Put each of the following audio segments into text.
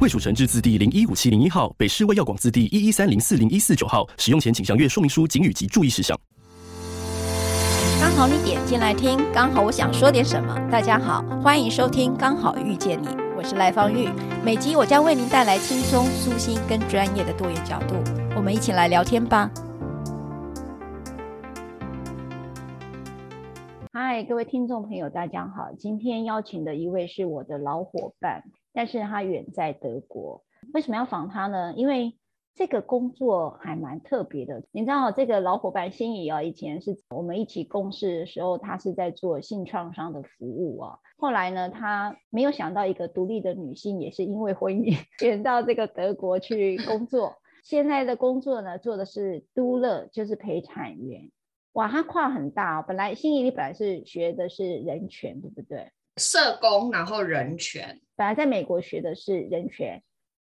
卫蜀成制字第零一五七零一号，北市卫药广字第一一三零四零一四九号。使用前请详阅说明书、警语及注意事项。刚好你点进来听，刚好我想说点什么。大家好，欢迎收听《刚好遇见你》，我是赖芳玉。每集我将为您带来轻松、舒心跟专业的多元角度，我们一起来聊天吧。嗨，各位听众朋友，大家好。今天邀请的一位是我的老伙伴，但是他远在德国。为什么要访他呢？因为这个工作还蛮特别的，你知道，这个老伙伴心怡啊，以前是我们一起共事的时候，他是在做性创伤的服务啊。后来呢，他没有想到一个独立的女性也是因为婚姻 远到这个德国去工作。现在的工作呢，做的是都乐，就是陪产员。哇，他跨很大哦。本来心怡你本来是学的是人权，对不对？社工，然后人权。本来在美国学的是人权。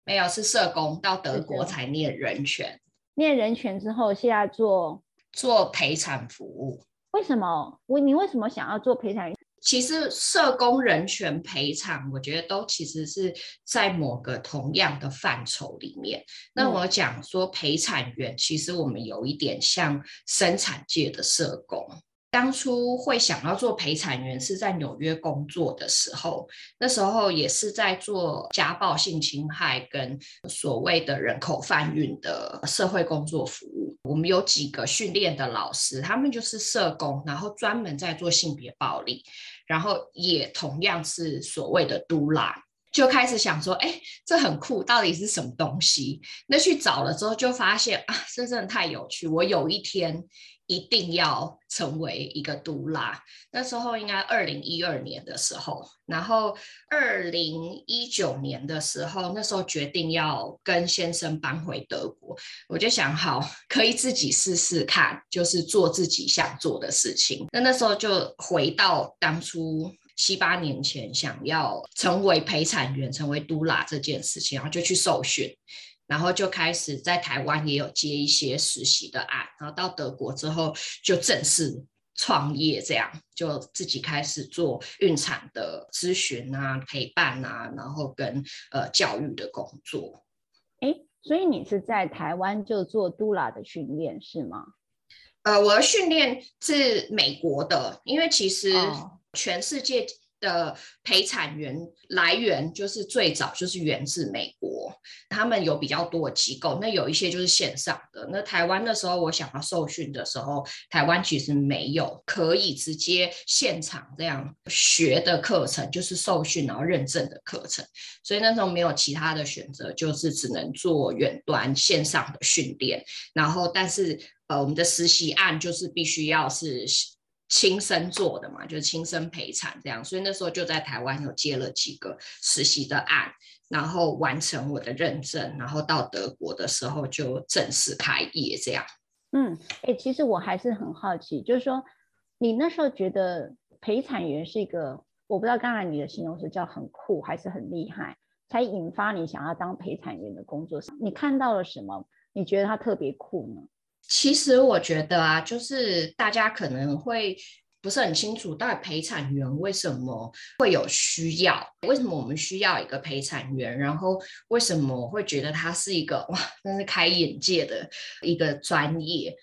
没有，是社工，到德国才念人权。念人权之后，现在做做陪产服务。为什么？我你为什么想要做陪产员？其实社工、人权、陪产，我觉得都其实是在某个同样的范畴里面。那我讲说陪产员，其实我们有一点像生产界的社工。当初会想要做陪产员，是在纽约工作的时候，那时候也是在做家暴、性侵害跟所谓的人口贩运的社会工作服务。我们有几个训练的老师，他们就是社工，然后专门在做性别暴力，然后也同样是所谓的都拉，就开始想说，哎，这很酷，到底是什么东西？那去找了之后，就发现啊，这真的太有趣。我有一天。一定要成为一个都拉。那时候应该二零一二年的时候，然后二零一九年的时候，那时候决定要跟先生搬回德国，我就想好可以自己试试看，就是做自己想做的事情。那那时候就回到当初七八年前想要成为陪产员、成为都拉这件事情，然后就去受训。然后就开始在台湾也有接一些实习的案，然后到德国之后就正式创业，这样就自己开始做孕产的咨询啊、陪伴啊，然后跟呃教育的工作。哎，所以你是在台湾就做都拉的训练是吗？呃，我的训练是美国的，因为其实全世界的陪产员来源就是最早就是源自美国。他们有比较多的机构，那有一些就是线上的。那台湾的时候，我想要受训的时候，台湾其实没有可以直接现场这样学的课程，就是受训然后认证的课程。所以那时候没有其他的选择，就是只能做远端线上的训练。然后，但是呃，我们的实习案就是必须要是亲身做的嘛，就是亲身陪产这样。所以那时候就在台湾有接了几个实习的案。然后完成我的认证，然后到德国的时候就正式开业这样。嗯，哎，其实我还是很好奇，就是说你那时候觉得陪产员是一个，我不知道刚才你的形容词叫很酷还是很厉害，才引发你想要当陪产员的工作，你看到了什么？你觉得他特别酷呢？其实我觉得啊，就是大家可能会。不是很清楚，到底陪产员为什么会有需要？为什么我们需要一个陪产员？然后为什么会觉得他是一个哇，真是开眼界的一个专业？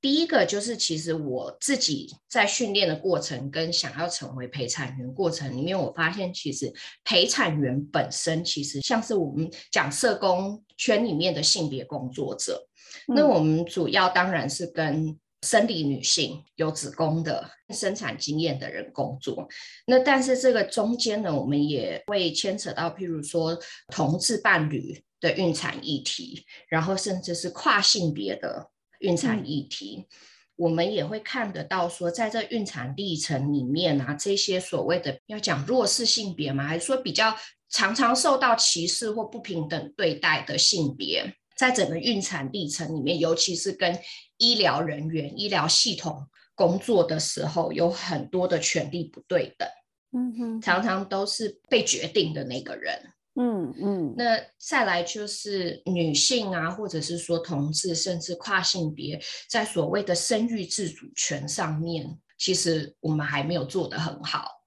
第一个就是，其实我自己在训练的过程跟想要成为陪产员过程里面，我发现其实陪产员本身其实像是我们讲社工圈里面的性别工作者，那我们主要当然是跟。生理女性有子宫的生产经验的人工作，那但是这个中间呢，我们也会牵扯到，譬如说同志伴侣的孕产议题，然后甚至是跨性别的孕产议题，嗯、我们也会看得到说，在这孕产历程里面啊，这些所谓的要讲弱势性别吗？还是说比较常常受到歧视或不平等对待的性别？在整个孕产历程里面，尤其是跟医疗人员、医疗系统工作的时候，有很多的权利不对等，嗯哼，常常都是被决定的那个人。嗯嗯，那再来就是女性啊，或者是说同志，甚至跨性别，在所谓的生育自主权上面，其实我们还没有做得很好。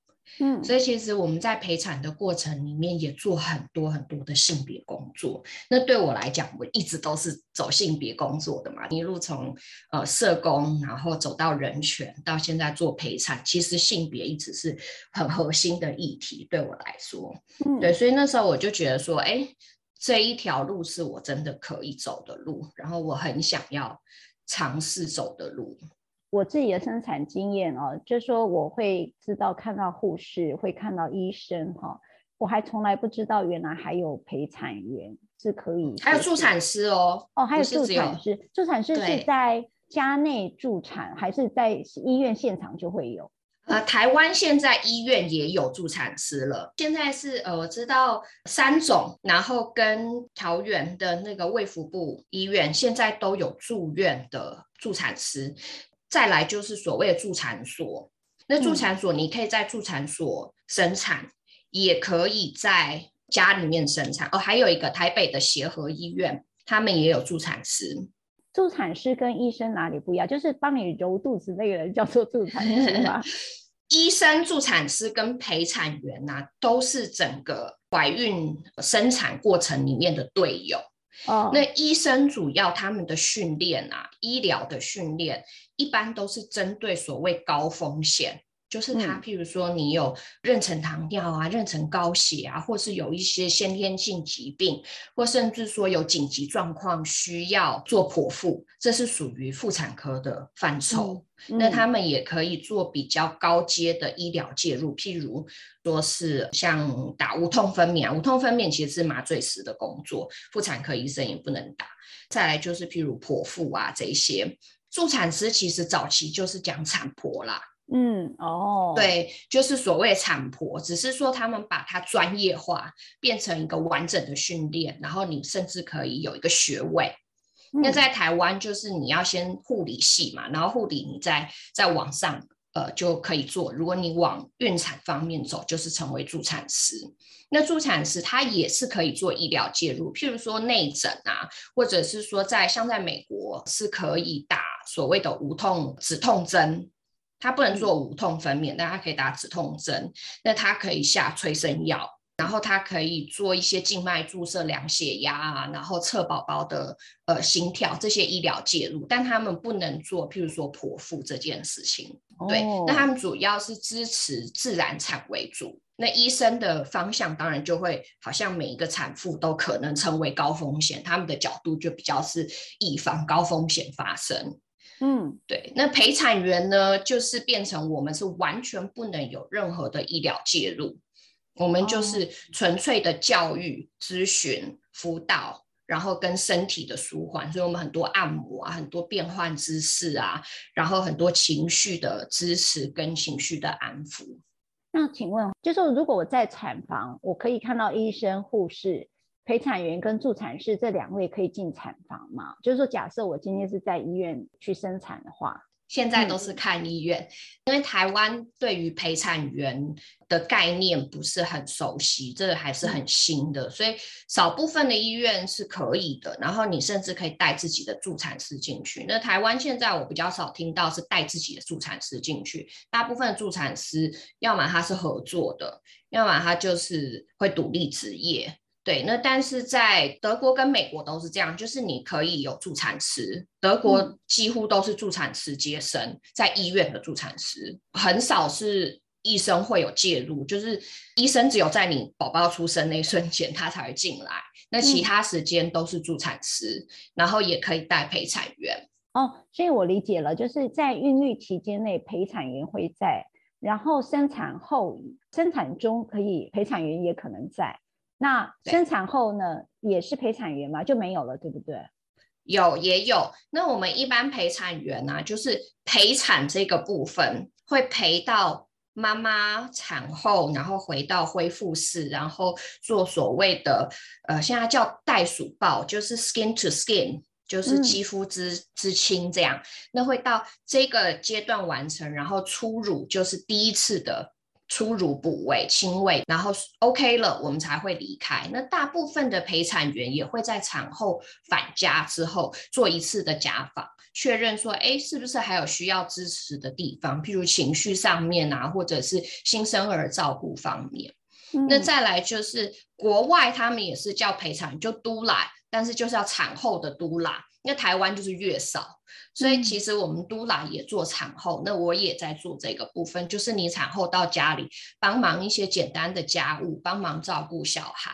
嗯，所以其实我们在陪产的过程里面也做很多很多的性别工作。那对我来讲，我一直都是走性别工作的嘛，一路从呃社工，然后走到人权，到现在做陪产，其实性别一直是很核心的议题。对我来说，嗯，对，所以那时候我就觉得说，哎，这一条路是我真的可以走的路，然后我很想要尝试走的路。我自己的生产经验哦，就是说我会知道看到护士，会看到医生哈，我还从来不知道原来还有陪产员是可以，还有助产师哦，哦，还有助产师，助产师是在家内助产还是在医院现场就会有？呃，台湾现在医院也有助产师了，现在是呃，我知道三种，然后跟桃园的那个卫福部医院现在都有住院的助产师。再来就是所谓的助产所，那助产所你可以在助产所生产，嗯、也可以在家里面生产。哦，还有一个台北的协和医院，他们也有助产师。助产师跟医生哪里不一样？就是帮你揉肚子那个人叫做助产师吗？医生、助产师跟陪产员呐、啊，都是整个怀孕生产过程里面的队友。哦，那医生主要他们的训练啊，医疗的训练一般都是针对所谓高风险，就是他譬如说你有妊娠糖尿啊、妊娠高血啊，或是有一些先天性疾病，或甚至说有紧急状况需要做剖腹，这是属于妇产科的范畴。那他们也可以做比较高阶的医疗介入，譬如说是像打无痛分娩，无痛分娩其实是麻醉师的工作，妇产科医生也不能打。再来就是譬如剖腹啊这些，助产师其实早期就是讲产婆啦，嗯哦，对，就是所谓产婆，只是说他们把它专业化，变成一个完整的训练，然后你甚至可以有一个学位。那在台湾就是你要先护理系嘛，然后护理你再再往上呃就可以做。如果你往孕产方面走，就是成为助产师。那助产师他也是可以做医疗介入，譬如说内诊啊，或者是说在像在美国是可以打所谓的无痛止痛针，它不能做无痛分娩，但它可以打止痛针，那它可以下催生药。然后它可以做一些静脉注射、量血压啊，然后测宝宝的呃心跳这些医疗介入，但他们不能做，譬如说剖腹这件事情。对，那他们主要是支持自然产为主。那医生的方向当然就会好像每一个产妇都可能成为高风险，他们的角度就比较是预防高风险发生。嗯，对。那陪产员呢，就是变成我们是完全不能有任何的医疗介入。我们就是纯粹的教育、咨询、辅导，然后跟身体的舒缓，所以我们很多按摩啊，很多变换姿势啊，然后很多情绪的支持跟情绪的安抚。那请问，就是如果我在产房，我可以看到医生、护士、陪产员跟助产士这两位可以进产房吗？就是说，假设我今天是在医院去生产的话。现在都是看医院，因为台湾对于陪产员的概念不是很熟悉，这个还是很新的，所以少部分的医院是可以的。然后你甚至可以带自己的助产师进去。那台湾现在我比较少听到是带自己的助产师进去，大部分的助产师要么他是合作的，要么他就是会独立执业。对，那但是在德国跟美国都是这样，就是你可以有助产师，德国几乎都是助产师接生，嗯、在医院的助产师很少是医生会有介入，就是医生只有在你宝宝出生那一瞬间他才会进来，那其他时间都是助产师，嗯、然后也可以带陪产员。哦，所以我理解了，就是在孕育期间内陪产员会在，然后生产后、生产中可以陪产员也可能在。那生产后呢，也是陪产员嘛？就没有了，对不对？有也有。那我们一般陪产员呢、啊，就是陪产这个部分会陪到妈妈产后，然后回到恢复室，然后做所谓的呃，现在叫袋鼠抱，就是 skin to skin，就是肌肤之、嗯、之亲这样。那会到这个阶段完成，然后初乳就是第一次的初乳哺位亲喂，然后 OK 了，我们才会离开。那大部分的陪产员也会在产后返家之后做一次的家访。确认说，哎，是不是还有需要支持的地方？譬如情绪上面啊，或者是新生儿照顾方面。嗯、那再来就是国外，他们也是叫陪产，就嘟啦，但是就是要产后的嘟啦。那台湾就是月嫂，所以其实我们都来也做产后。那我也在做这个部分，就是你产后到家里帮忙一些简单的家务，帮忙照顾小孩，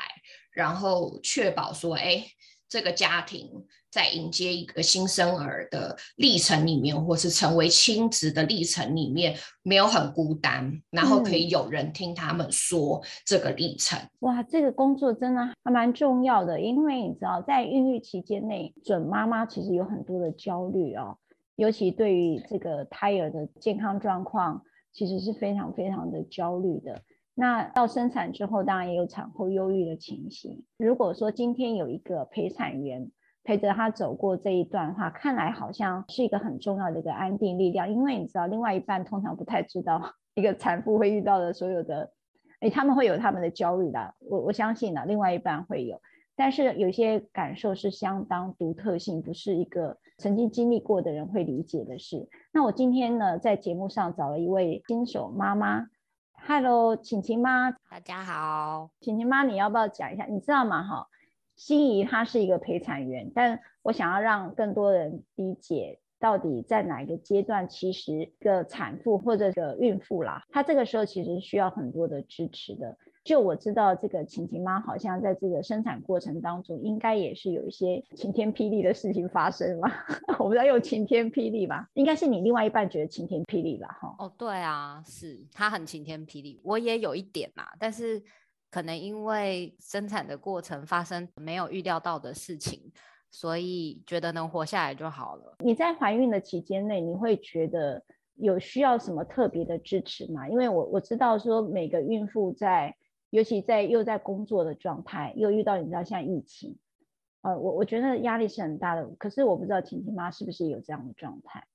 然后确保说，哎，这个家庭。在迎接一个新生儿的历程里面，或是成为亲子的历程里面，没有很孤单，然后可以有人听他们说这个历程。嗯、哇，这个工作真的还蛮重要的，因为你知道，在孕育期间内，准妈妈其实有很多的焦虑哦，尤其对于这个胎儿的健康状况，其实是非常非常的焦虑的。那到生产之后，当然也有产后忧郁的情形。如果说今天有一个陪产员，陪着他走过这一段的话，看来好像是一个很重要的一个安定力量。因为你知道，另外一半通常不太知道 一个产妇会遇到的所有的，诶，他们会有他们的焦虑的。我我相信呢，另外一半会有，但是有些感受是相当独特性，不是一个曾经经历过的人会理解的事。那我今天呢，在节目上找了一位新手妈妈，Hello，晴晴妈，大家好，晴晴妈，你要不要讲一下？你知道吗？哈。心仪她是一个陪产员，但我想要让更多人理解，到底在哪一个阶段，其实一个产妇或者个孕妇啦，她这个时候其实需要很多的支持的。就我知道，这个晴晴妈好像在这个生产过程当中，应该也是有一些晴天霹雳的事情发生嘛。我不知道有晴天霹雳吧？应该是你另外一半觉得晴天霹雳吧？哈。哦，对啊，是他很晴天霹雳，我也有一点嘛，但是。可能因为生产的过程发生没有预料到的事情，所以觉得能活下来就好了。你在怀孕的期间内，你会觉得有需要什么特别的支持吗？因为我我知道说每个孕妇在，尤其在又在工作的状态，又遇到你知道像疫情，呃，我我觉得压力是很大的。可是我不知道晴晴妈是不是有这样的状态。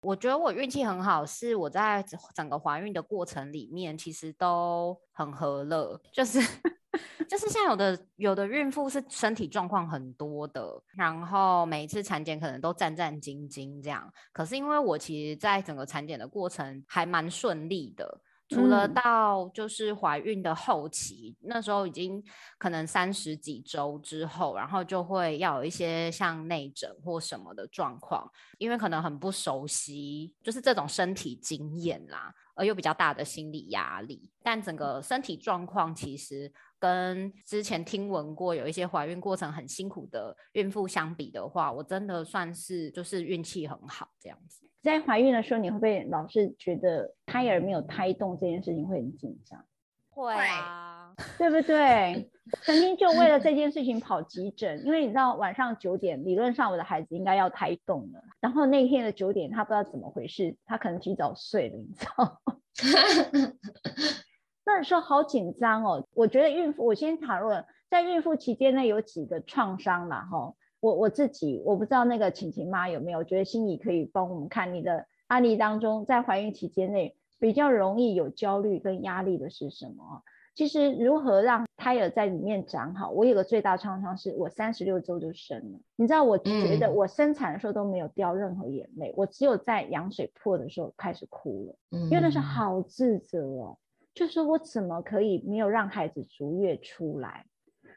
我觉得我运气很好，是我在整个怀孕的过程里面，其实都很和乐，就是 就是像有的有的孕妇是身体状况很多的，然后每一次产检可能都战战兢兢这样，可是因为我其实在整个产检的过程还蛮顺利的。除了到就是怀孕的后期，嗯、那时候已经可能三十几周之后，然后就会要有一些像内诊或什么的状况，因为可能很不熟悉，就是这种身体经验啦，而又比较大的心理压力，但整个身体状况其实。跟之前听闻过有一些怀孕过程很辛苦的孕妇相比的话，我真的算是就是运气很好这样子。在怀孕的时候，你会不会老是觉得胎儿没有胎动这件事情会很紧张？会啊，对不对？曾经就为了这 件事情跑急诊，因为你知道晚上九点，理论上我的孩子应该要胎动了，然后那天的九点他不知道怎么回事，他可能提早睡了，你知道吗？那时候好紧张哦，我觉得孕妇，我先讨论在孕妇期间内有几个创伤嘛，哈，我我自己我不知道那个晴晴妈有没有，我觉得心怡可以帮我们看你的案例当中，在怀孕期间内比较容易有焦虑跟压力的是什么？其实如何让胎儿在里面长好，我有个最大创伤是我三十六周就生了，你知道我觉得我生产的时候都没有掉任何眼泪，我只有在羊水破的时候开始哭了，因为那时候好自责哦。就是我怎么可以没有让孩子足月出来？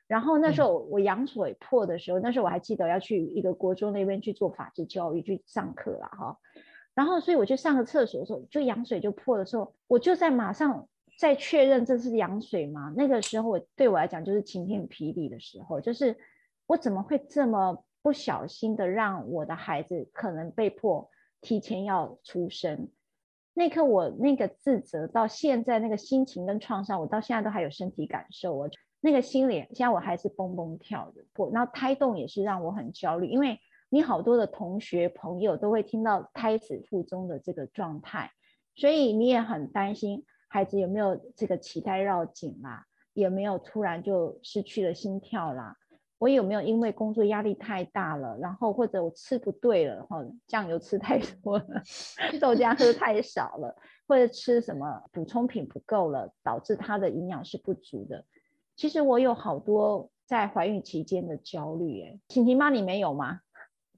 然后那时候我羊水破的时候，那时候我还记得要去一个国中那边去做法制教育去上课了哈。然后所以我去上个厕所的时候，就羊水就破的时候，我就在马上在确认这是羊水吗？那个时候我对我来讲就是晴天霹雳的时候，就是我怎么会这么不小心的让我的孩子可能被迫提前要出生？那刻我那个自责到现在那个心情跟创伤，我到现在都还有身体感受。我那个心里现在我还是蹦蹦跳的。我然后胎动也是让我很焦虑，因为你好多的同学朋友都会听到胎死腹中的这个状态，所以你也很担心孩子有没有这个脐带绕颈啦，有没有突然就失去了心跳啦？我有没有因为工作压力太大了，然后或者我吃不对了，哈，酱油吃太多了，豆浆喝太少了，或者吃什么补充品不够了，导致他的营养是不足的。其实我有好多在怀孕期间的焦虑，哎，晴晴妈你没有吗？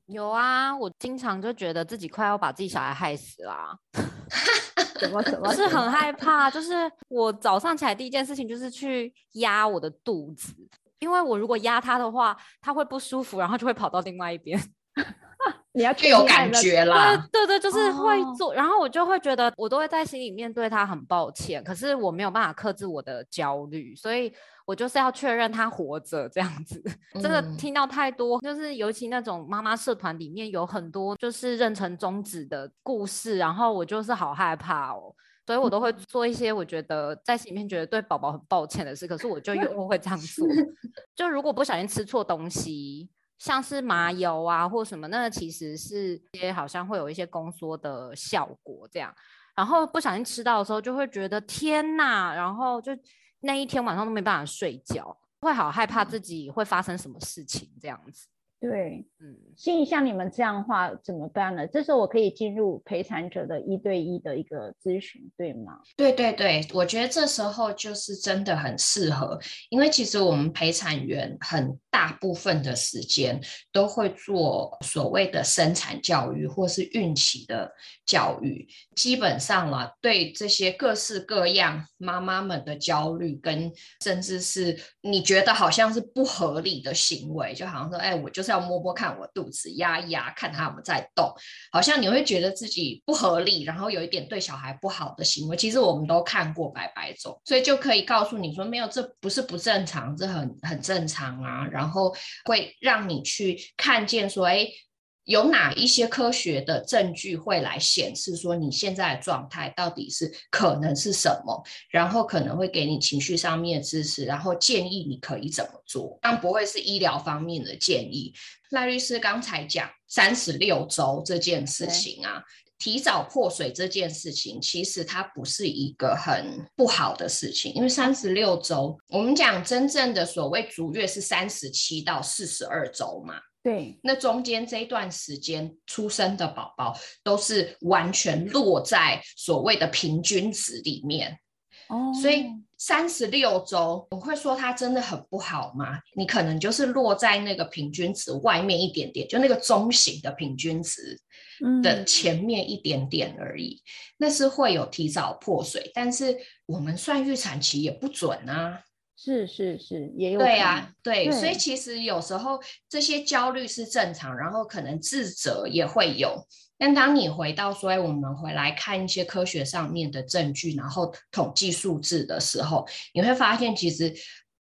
有啊，我经常就觉得自己快要把自己小孩害死了啊。怎么怎么是很害怕？就是我早上起来第一件事情就是去压我的肚子。因为我如果压他的话，他会不舒服，然后就会跑到另外一边。你要就有感觉啦。对对对，就是会做，哦，然后我就会觉得，我都会在心里面对他很抱歉，可是我没有办法克制我的焦虑，所以我就是要确认他活着这样子。真的听到太多，就是尤其那种妈妈社团里面有很多就是妊娠终止的故事，然后我就是好害怕哦。所以我都会做一些我觉得在心里面觉得对宝宝很抱歉的事，可是我就又会这样做。就如果不小心吃错东西，像是麻油啊或什么，那其实是些好像会有一些宫缩的效果这样。然后不小心吃到的时候，就会觉得天哪，然后就那一天晚上都没办法睡觉，会好害怕自己会发生什么事情这样子。对，嗯，所以像你们这样的话怎么办呢？这时候我可以进入陪产者的一对一的一个咨询，对吗？对对对，我觉得这时候就是真的很适合，因为其实我们陪产员很大部分的时间都会做所谓的生产教育或是孕期的教育，基本上啦，对这些各式各样妈妈们的焦虑跟甚至是你觉得好像是不合理的行为，就好像说，哎，我就是。是要摸摸看我肚子，压一压，看他有没有在动，好像你会觉得自己不合理，然后有一点对小孩不好的行为。其实我们都看过白白种，所以就可以告诉你说，没有，这不是不正常，这很很正常啊。然后会让你去看见说，哎。有哪一些科学的证据会来显示说你现在的状态到底是可能是什么？然后可能会给你情绪上面的支持，然后建议你可以怎么做，但不会是医疗方面的建议。赖律师刚才讲三十六周这件事情啊，提早破水这件事情，其实它不是一个很不好的事情，因为三十六周，我们讲真正的所谓足月是三十七到四十二周嘛。对，那中间这一段时间出生的宝宝都是完全落在所谓的平均值里面，哦，所以三十六周，我会说它真的很不好吗？你可能就是落在那个平均值外面一点点，就那个中型的平均值的前面一点点而已，嗯，那是会有提早破水，但是我们算预产期也不准啊。是是是，也有对啊，对，对，所以其实有时候这些焦虑是正常，然后可能自责也会有。但当你回到说，哎，我们回来看一些科学上面的证据，然后统计数字的时候，你会发现其实。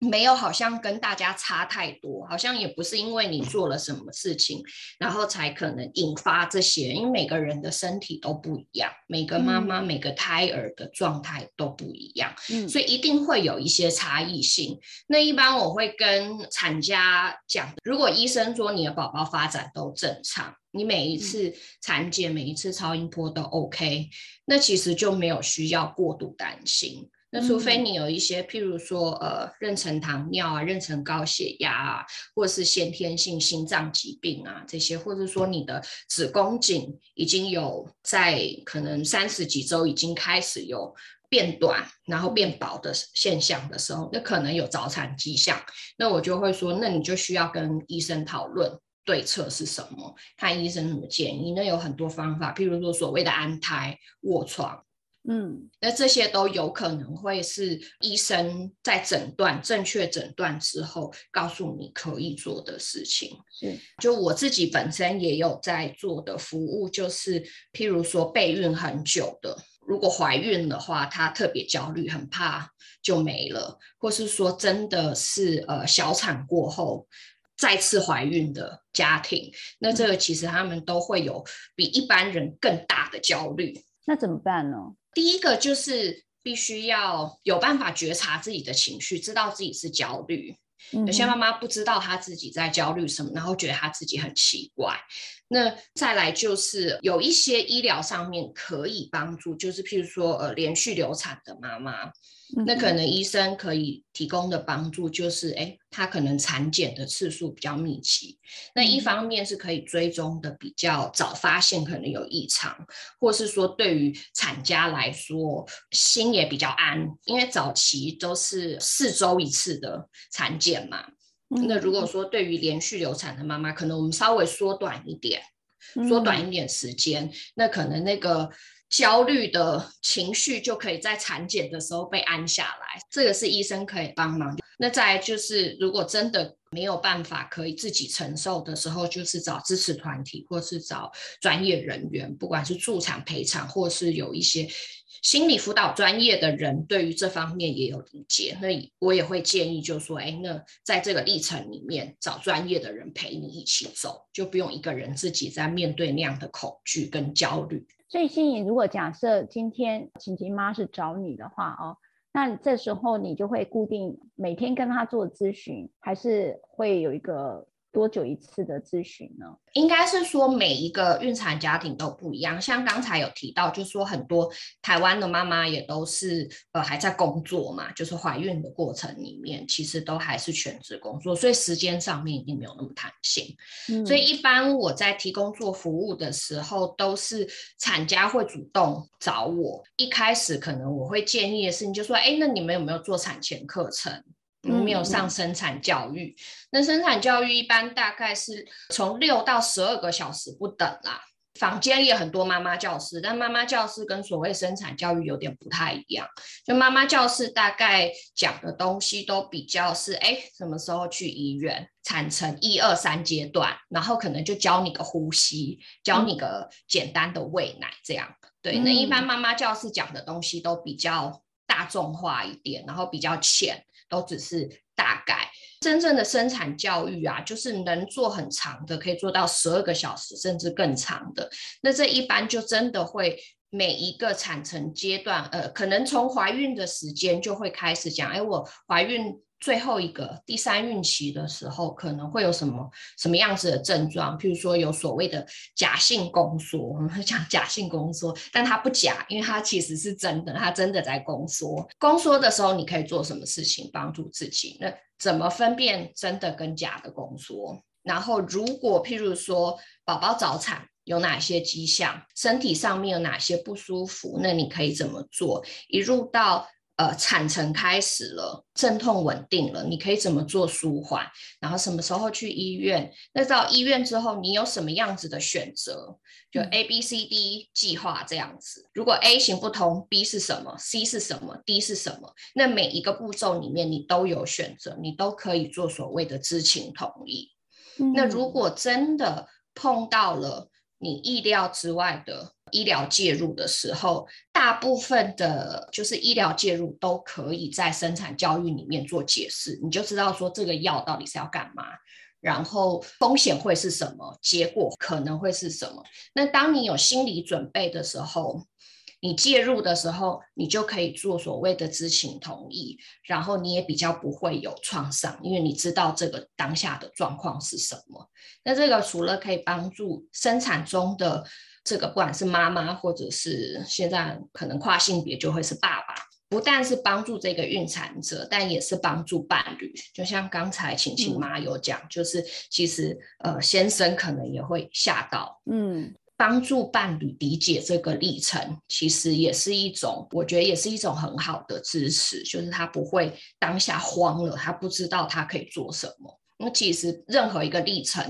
没有，好像跟大家差太多，好像也不是因为你做了什么事情，然后才可能引发这些。因为每个人的身体都不一样，每个妈妈、嗯、每个胎儿的状态都不一样，嗯，所以一定会有一些差异性。那一般我会跟产家讲，如果医生说你的宝宝发展都正常，你每一次产检、每一次超音波都 OK，那其实就没有需要过度担心。那除非你有一些，譬如说，呃，妊娠糖尿啊，妊娠高血压啊，或者是先天性心脏疾病啊，这些，或者说你的子宫颈已经有在可能三十几周已经开始有变短，然后变薄的现象的时候，那可能有早产迹象，那我就会说，那你就需要跟医生讨论对策是什么，看医生怎么建议。那有很多方法，譬如说所谓的安胎、卧床。嗯，那这些都有可能会是医生在诊断正确诊断之后，告诉你可以做的事情。是，就我自己本身也有在做的服务，就是譬如说备孕很久的，如果怀孕的话，她特别焦虑，很怕就没了，或是说真的是呃小产过后再次怀孕的家庭，那这个其实他们都会有比一般人更大的焦虑。那怎么办呢？第一个就是必须要有办法觉察自己的情绪，知道自己是焦虑。有些妈妈不知道她自己在焦虑什么，然后觉得她自己很奇怪。那再来就是有一些医疗上面可以帮助，就是譬如说呃连续流产的妈妈。那可能医生可以提供的帮助就是，哎，她可能产检的次数比较密集。那一方面是可以追踪的比较早，发现可能有异常，或是说对于产家来说心也比较安，因为早期都是四周一次的产检嘛。那如果说对于连续流产的妈妈，可能我们稍微缩短一点，缩短一点时间，那可能那个。焦虑的情绪就可以在产检的时候被安下来，这个是医生可以帮忙。那再就是，如果真的没有办法可以自己承受的时候，就是找支持团体，或是找专业人员，不管是助产陪产，或是有一些心理辅导专业的人，对于这方面也有理解。那我也会建议，就说，哎，那在这个历程里面，找专业的人陪你一起走，就不用一个人自己在面对那样的恐惧跟焦虑。所以，心怡，如果假设今天晴晴妈是找你的话哦，那这时候你就会固定每天跟他做咨询，还是会有一个？多久一次的咨询呢？应该是说每一个孕产家庭都不一样。像刚才有提到，就是说很多台湾的妈妈也都是呃还在工作嘛，就是怀孕的过程里面，其实都还是全职工作，所以时间上面一定没有那么弹性。嗯。所以一般我在提供做服务的时候，都是产家会主动找我。一开始可能我会建议的是，你就说，哎，那你们有没有做产前课程？没有上生产教育，嗯，那生产教育一般大概是从六到十二个小时不等啦。坊间也有很多妈妈教室，但妈妈教室跟所谓生产教育有点不太一样。就妈妈教室大概讲的东西都比较是，哎，什么时候去医院，产程一二三阶段，然后可能就教你个呼吸，教你个简单的喂奶这样。对，那一般妈妈教室讲的东西都比较大众化一点，然后比较浅。都只是大概，真正的生产教育啊，就是能做很长的，可以做到十二个小时甚至更长的。那这一般就真的会每一个产程阶段，呃，可能从怀孕的时间就会开始讲，哎，我怀孕。最后一个第三孕期的时候，可能会有什么什么样子的症状？譬如说有所谓的假性宫缩，我们会讲假性宫缩，但它不假，因为它其实是真的，它真的在宫缩。宫缩的时候，你可以做什么事情帮助自己？那怎么分辨真的跟假的宫缩？然后如果譬如说宝宝早产有哪些迹象，身体上面有哪些不舒服，那你可以怎么做？一入到呃，产程开始了，阵痛稳定了，你可以怎么做舒缓？然后什么时候去医院？那到医院之后，你有什么样子的选择？就 A、B、C、D 计划这样子。如果 A 行不通，B 是什么？C 是什么？D 是什么？那每一个步骤里面，你都有选择，你都可以做所谓的知情同意。嗯。那如果真的碰到了你意料之外的，医疗介入的时候，大部分的就是医疗介入都可以在生产教育里面做解释，你就知道说这个药到底是要干嘛，然后风险会是什么，结果可能会是什么。那当你有心理准备的时候，你介入的时候，你就可以做所谓的知情同意，然后你也比较不会有创伤，因为你知道这个当下的状况是什么。那这个除了可以帮助生产中的。这个不管是妈妈，或者是现在可能跨性别就会是爸爸，不但是帮助这个孕产者，但也是帮助伴侣。就像刚才晴晴妈有讲，嗯、就是其实呃先生可能也会吓到，嗯，帮助伴侣理解这个历程，其实也是一种，我觉得也是一种很好的支持，就是他不会当下慌了，他不知道他可以做什么。那其实任何一个历程，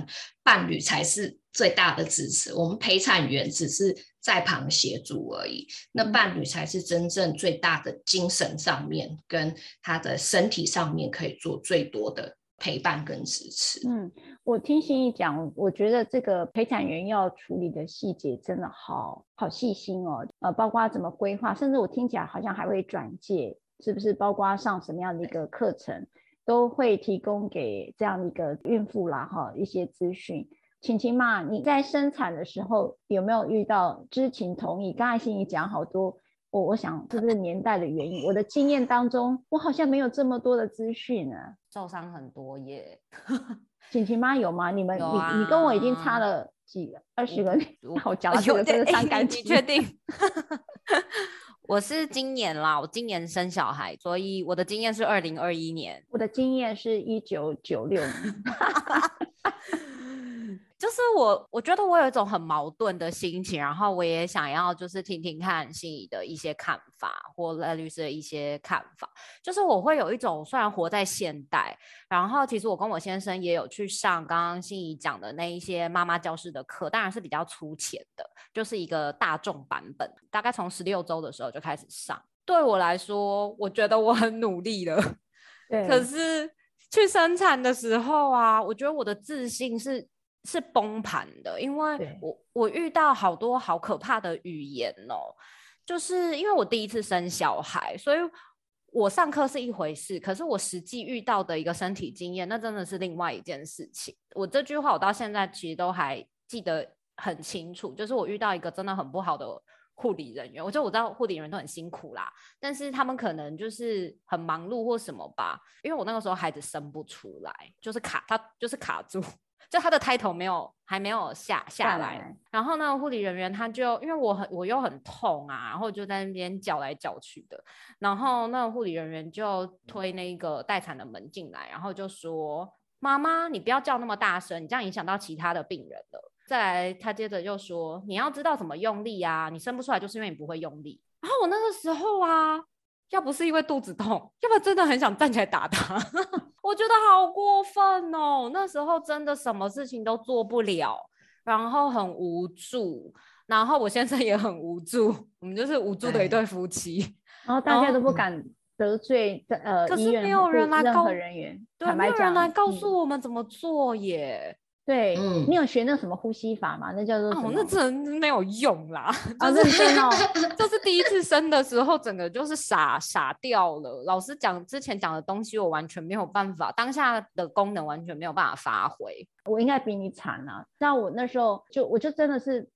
伴侣才是最大的支持，我们陪产员只是在旁协助而已。那伴侣才是真正最大的精神上面跟他的身体上面可以做最多的陪伴跟支持。嗯，我听心怡讲，我觉得这个陪产员要处理的细节真的好好细心哦。呃，包括怎么规划，甚至我听起来好像还会转介，是不是？包括上什么样的一个课程？都会提供给这样一个孕妇啦，哈，一些资讯。晴晴妈，你在生产的时候有没有遇到知情同意？刚才心怡讲好多，我我想是不是年代的原因？我的经验当中，我好像没有这么多的资讯呢。受伤很多耶。晴晴妈有吗？你们、啊、你你跟我已经差了几二十个？我讲了这个真的伤感情，你确定？我是今年啦，我今年生小孩，所以我的经验是二零二一年。我的经验是一九九六年。就是我，我觉得我有一种很矛盾的心情，然后我也想要就是听听看心仪的一些看法，或赖律师的一些看法。就是我会有一种，虽然活在现代，然后其实我跟我先生也有去上刚刚心仪讲的那一些妈妈教室的课，当然是比较粗浅的，就是一个大众版本，大概从十六周的时候就开始上。对我来说，我觉得我很努力了，对。可是去生产的时候啊，我觉得我的自信是。是崩盘的，因为我我遇到好多好可怕的语言哦，就是因为我第一次生小孩，所以我上课是一回事，可是我实际遇到的一个身体经验，那真的是另外一件事情。我这句话我到现在其实都还记得很清楚，就是我遇到一个真的很不好的护理人员，我觉得我知道护理人员都很辛苦啦，但是他们可能就是很忙碌或什么吧，因为我那个时候孩子生不出来，就是卡他就是卡住。就他的胎头没有还没有下下来，然后呢，护理人员他就因为我很我又很痛啊，然后就在那边叫来叫去的，然后那个护理人员就推那个待产的门进来，然后就说：“妈妈，你不要叫那么大声，你这样影响到其他的病人了。”再来，他接着又说：“你要知道怎么用力啊，你生不出来就是因为你不会用力。”然后我那个时候啊。要不是因为肚子痛，要不然真的很想站起来打他。我觉得好过分哦，那时候真的什么事情都做不了，然后很无助，然后我先生也很无助，我们就是无助的一对夫妻。然后大家都不敢得罪呃，可是没有人来告人员，对，没有人来告诉我们怎么做耶。对、嗯，你有学那什么呼吸法吗？那叫做哦，那真没有用啦。啊、就是哦，就是第一次生的时候，整个就是傻傻掉了。老师讲之前讲的东西，我完全没有办法，当下的功能完全没有办法发挥。我应该比你惨啊！那我那时候就我就真的是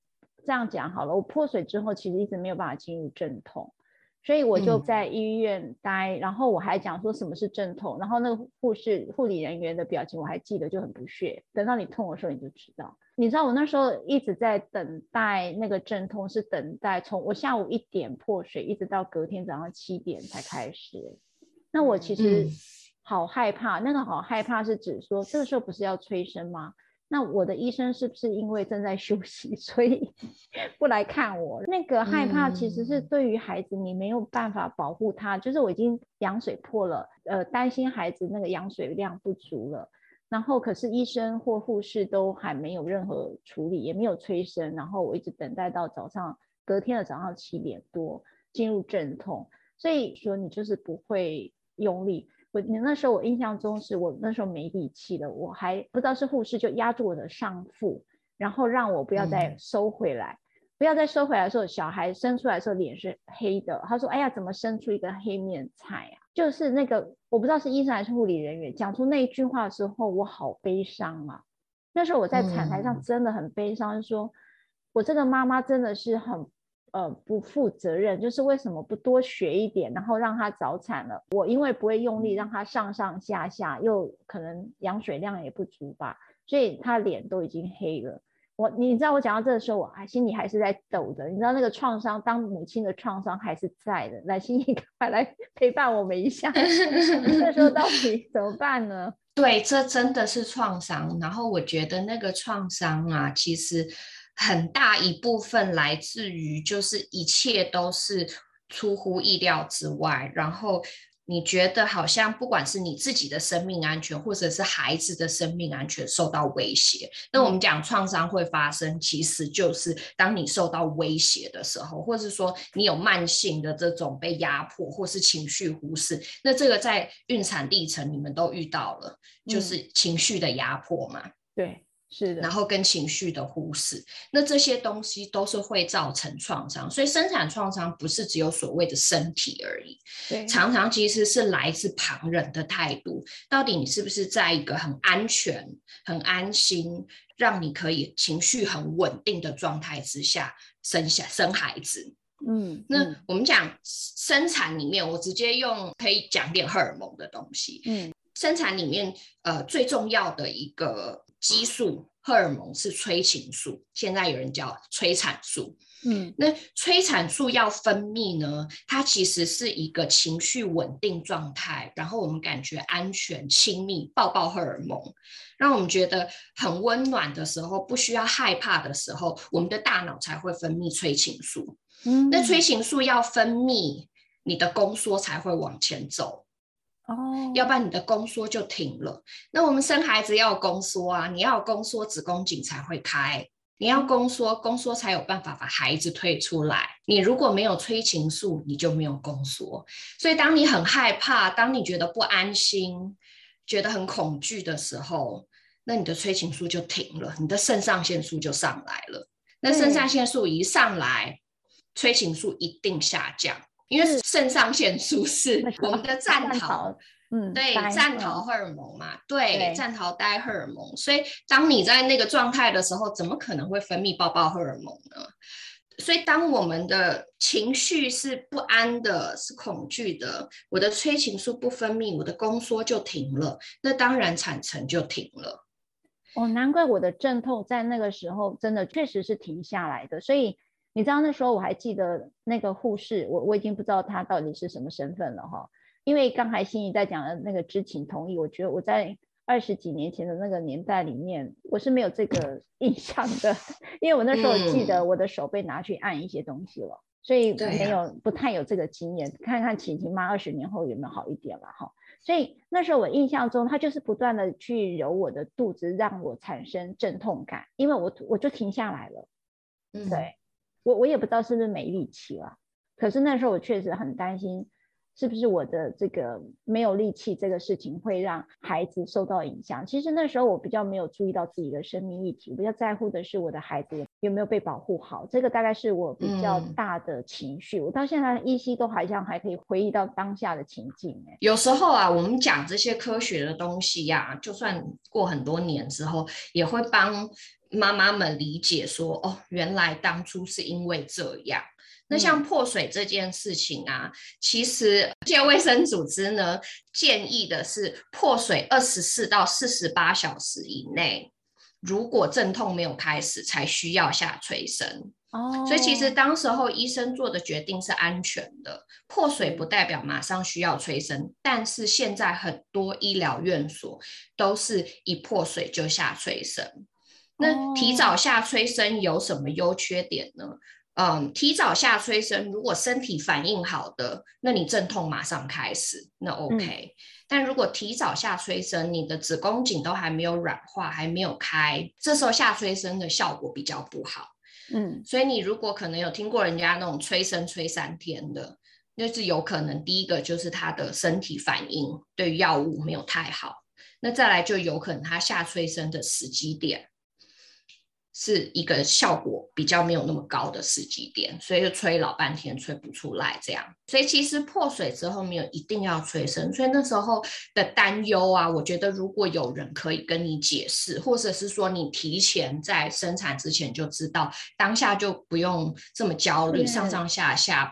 这样讲好了。我破水之后，其实一直没有办法进入阵痛。所以我就在医院待，嗯，然后我还讲说什么是阵痛，然后那个护士护理人员的表情我还记得，就很不屑。等到你痛的时候你就知道。你知道我那时候一直在等待那个阵痛，是等待从我下午一点破水，一直到隔天早上七点才开始。那我其实好害怕，嗯，那个好害怕是指说这个时候不是要催生吗？那我的医生是不是因为正在休息，所以不来看我？那个害怕其实是对于孩子，你没有办法保护他，就是我已经羊水破了，呃，担心孩子那个羊水量不足了。然后可是医生或护士都还没有任何处理，也没有催生，然后我一直等待到早上，隔天的早上七点多进入阵痛，所以说你就是不会用力。我那时候我印象中是我那时候没底气了，我还不知道是护士就压住我的上腹，然后让我不要再收回来，嗯、不要再收回来的时候，小孩生出来的时候脸是黑的。他说：“哎呀，怎么生出一个黑面菜啊？”就是那个我不知道是医生还是护理人员讲出那一句话的时候，我好悲伤啊。那时候我在产台上真的很悲伤，说、嗯、我这个妈妈真的是很。呃，不负责任，就是为什么不多学一点，然后让他早产了？我因为不会用力，让他上上下下，又可能羊水量也不足吧，所以他脸都已经黑了。我，你知道我讲到这个时候，我还心里还是在抖的。你知道那个创伤，当母亲的创伤还是在的。来，心怡，快来陪伴我们一下。这时候到底怎么办呢？对，这真的是创伤。然后我觉得那个创伤啊，其实。很大一部分来自于，就是一切都是出乎意料之外，然后你觉得好像不管是你自己的生命安全，或者是孩子的生命安全受到威胁。那我们讲创伤会发生，其实就是当你受到威胁的时候，或者是说你有慢性的这种被压迫，或是情绪忽视。那这个在孕产历程你们都遇到了，就是情绪的压迫嘛？嗯、对。是的，然后跟情绪的忽视，那这些东西都是会造成创伤，所以生产创伤不是只有所谓的身体而已，对，常常其实是来自旁人的态度。到底你是不是在一个很安全、很安心，让你可以情绪很稳定的状态之下生下生孩子？嗯，那我们讲生产里面，我直接用可以讲点荷尔蒙的东西。嗯，生产里面呃最重要的一个。激素荷尔蒙是催情素，现在有人叫催产素。嗯，那催产素要分泌呢，它其实是一个情绪稳定状态，然后我们感觉安全、亲密、抱抱荷尔蒙，让我们觉得很温暖的时候，不需要害怕的时候，我们的大脑才会分泌催情素。嗯，那催情素要分泌，你的宫缩才会往前走。哦，要不然你的宫缩就停了。那我们生孩子要有宫缩啊，你要有宫缩，子宫颈才会开。你要宫缩，宫缩才有办法把孩子推出来。你如果没有催情素，你就没有宫缩。所以，当你很害怕，当你觉得不安心，觉得很恐惧的时候，那你的催情素就停了，你的肾上腺素就上来了。那肾上腺素一上来，催情素一定下降，因为肾上腺素是我们的战逃。嗯，对，战逃荷尔蒙嘛，对，对战逃呆荷尔蒙。所以，当你在那个状态的时候，怎么可能会分泌抱抱荷尔蒙呢？所以，当我们的情绪是不安的，是恐惧的，我的催情素不分泌，我的宫缩就停了，那当然产程就停了。哦，难怪我的阵痛在那个时候真的确实是停下来的。所以，你知道那时候我还记得那个护士，我我已经不知道他到底是什么身份了哈。因为刚才心怡在讲的那个知情同意，我觉得我在二十几年前的那个年代里面，我是没有这个 印象的，因为我那时候记得我的手被拿去按一些东西了，所以没有不太有这个经验。看看晴晴妈二十年后有没有好一点了哈。所以那时候我印象中，她就是不断的去揉我的肚子，让我产生阵痛感，因为我我就停下来了。嗯，对，我我也不知道是不是没力气了，可是那时候我确实很担心。是不是我的这个没有力气这个事情会让孩子受到影响？其实那时候我比较没有注意到自己的生命议题，比较在乎的是我的孩子有没有被保护好。这个大概是我比较大的情绪。嗯、我到现在依稀都好像还可以回忆到当下的情境。有时候啊，我们讲这些科学的东西呀、啊，就算过很多年之后，也会帮妈妈们理解说，哦，原来当初是因为这样。那像破水这件事情啊，嗯、其实世界卫生组织呢建议的是破水二十四到四十八小时以内，如果阵痛没有开始，才需要下催生。哦，所以其实当时候医生做的决定是安全的，破水不代表马上需要催生，但是现在很多医疗院所都是一破水就下催生。那提早下催生有什么优缺点呢？嗯，提早下催生，如果身体反应好的，那你阵痛马上开始，那 OK。嗯、但如果提早下催生，你的子宫颈都还没有软化，还没有开，这时候下催生的效果比较不好。嗯，所以你如果可能有听过人家那种催生催三天的，那是有可能第一个就是他的身体反应对药物没有太好，那再来就有可能他下催生的时机点。是一个效果比较没有那么高的时机点，所以就吹老半天吹不出来这样。所以其实破水之后没有一定要催生，所以那时候的担忧啊，我觉得如果有人可以跟你解释，或者是说你提前在生产之前就知道，当下就不用这么焦虑，上上下下。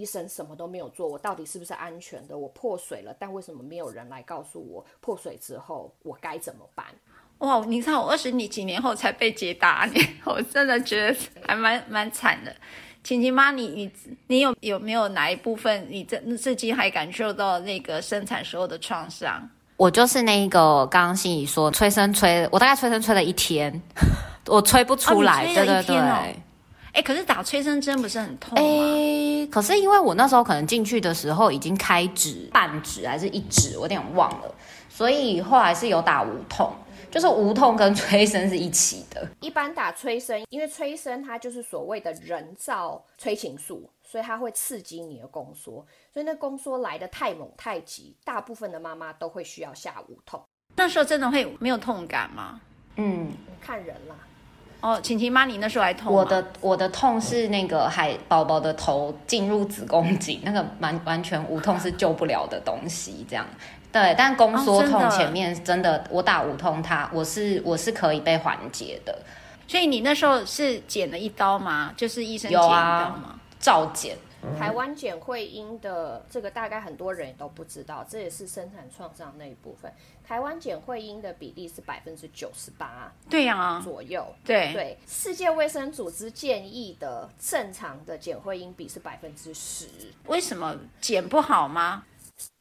医生什么都没有做，我到底是不是安全的？我破水了，但为什么没有人来告诉我破水之后我该怎么办？哇，你看我二十几年后才被解答，你 我真的觉得还蛮蛮惨的。晴晴妈，你你你有有没有哪一部分你这至今还感受到那个生产时候的创伤？我就是那一个刚刚心怡说催生催，我大概催生催了一天，我催不出来，哦、对对对。哎，可是打催生针不是很痛吗？哎，可是因为我那时候可能进去的时候已经开指半指还是一指，我有点忘了，所以后来是有打无痛，就是无痛跟催生是一起的。一般打催生，因为催生它就是所谓的人造催情素，所以它会刺激你的宫缩，所以那宫缩来的太猛太急，大部分的妈妈都会需要下无痛。那时候真的会没有痛感吗？嗯，看人啦。哦，晴晴妈，你那时候还痛？我的我的痛是那个海宝宝的头进入子宫颈，那个完完全无痛是救不了的东西，这样。对，但宫缩痛前面真的，我打无痛它，它我是我是可以被缓解的。所以你那时候是剪了一刀吗？就是医生剪一刀吗？照剪。台湾剪会阴的这个大概很多人也都不知道，这也是生产创伤那一部分。台湾剪会阴的比例是百分之九十八，对呀，左右。对对，世界卫生组织建议的正常的剪会阴比是百分之十。为什么剪不好吗？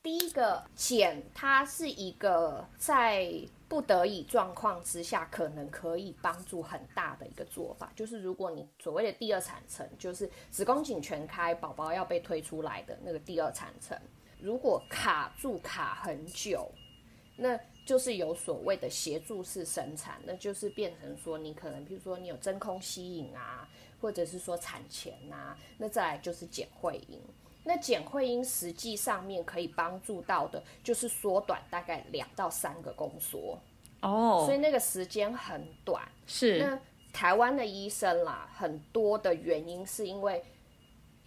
第一个剪，它是一个在不得已状况之下，可能可以帮助很大的一个做法。就是如果你所谓的第二产程，就是子宫颈全开，宝宝要被推出来的那个第二产程，如果卡住卡很久，那就是有所谓的协助式生产，那就是变成说你可能，譬如说你有真空吸引啊，或者是说产前啊，那再来就是减会阴。那减会阴实际上面可以帮助到的，就是缩短大概两到三个宫缩哦，所以那个时间很短。是那台湾的医生啦，很多的原因是因为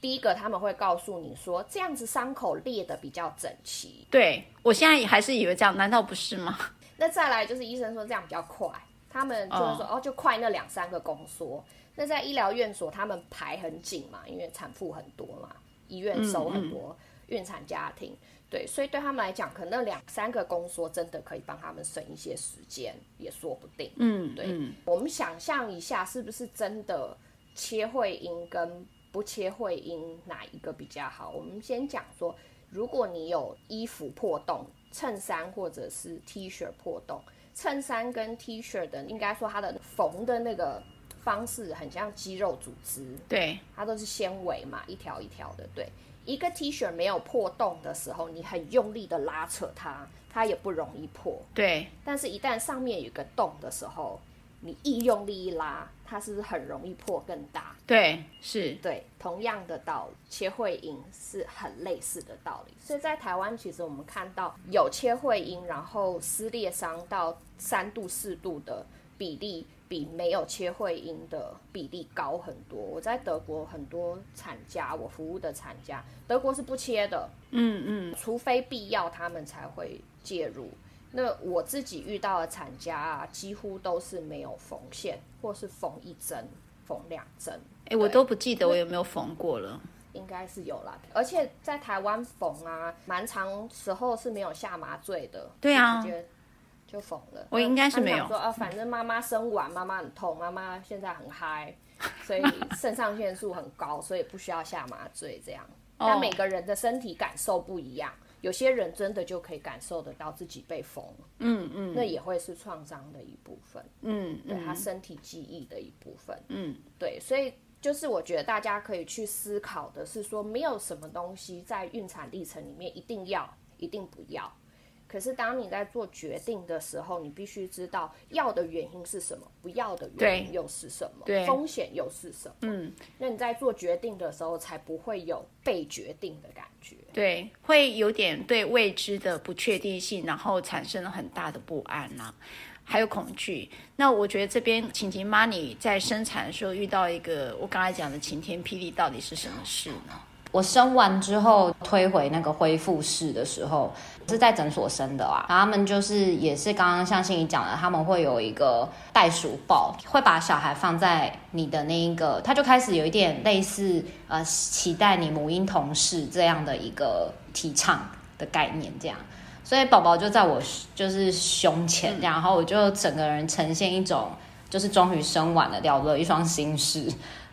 第一个他们会告诉你说，这样子伤口裂得比较整齐。对，我现在还是以为这样，难道不是吗？那再来就是医生说这样比较快，他们就是说哦，哦，就快那两三个宫缩。那在医疗院所他们排很紧嘛，因为产妇很多嘛。医院收很多孕产家庭，嗯嗯，对，所以对他们来讲，可能两三个宫缩真的可以帮他们省一些时间，也说不定。嗯，对，嗯、我们想象一下，是不是真的切会阴跟不切会阴哪一个比较好？我们先讲说，如果你有衣服破洞，衬衫或者是 T 恤破洞，衬衫跟 T 恤的，应该说它的缝的那个。方式很像肌肉组织，对，它都是纤维嘛，一条一条的。对，一个 T 恤没有破洞的时候，你很用力的拉扯它，它也不容易破。对，但是，一旦上面有个洞的时候，你一用力一拉，它是不是很容易破更大？对，是，对，同样的道理，切会阴是很类似的道理。所以在台湾，其实我们看到有切会阴，然后撕裂伤到三度四度的比例。比没有切会阴的比例高很多。我在德国很多产家，我服务的产家，德国是不切的，嗯嗯，除非必要，他们才会介入。那我自己遇到的产家啊，几乎都是没有缝线，或是缝一针、缝两针。哎、欸，我都不记得我有没有缝过了，应该是有啦。而且在台湾缝啊，蛮长时候是没有下麻醉的。对啊。就缝了，我应该是没有说啊，反正妈妈生完，妈妈很痛，妈妈现在很嗨，所以 肾上腺素很高，所以不需要下麻醉这样。但每个人的身体感受不一样，有些人真的就可以感受得到自己被封，嗯嗯，那也会是创伤的一部分，嗯，对他身体记忆的一部分，嗯，对，所以就是我觉得大家可以去思考的是说，没有什么东西在孕产历程里面一定要，一定不要。可是，当你在做决定的时候，你必须知道要的原因是什么，不要的原因又是什么，对，风险又是什么。嗯，那你在做决定的时候，才不会有被决定的感觉。对，会有点对未知的不确定性，然后产生了很大的不安呐、啊，还有恐惧。那我觉得这边晴晴妈，你在生产的时候遇到一个我刚才讲的晴天霹雳，到底是什么事呢？我生完之后推回那个恢复室的时候，是在诊所生的啊。他们就是也是刚刚像心怡讲的，他们会有一个袋鼠抱，会把小孩放在你的那一个，他就开始有一点类似呃期待你母婴同事这样的一个提倡的概念这样。所以宝宝就在我就是胸前，然后我就整个人呈现一种就是终于生完了，了了一双心事。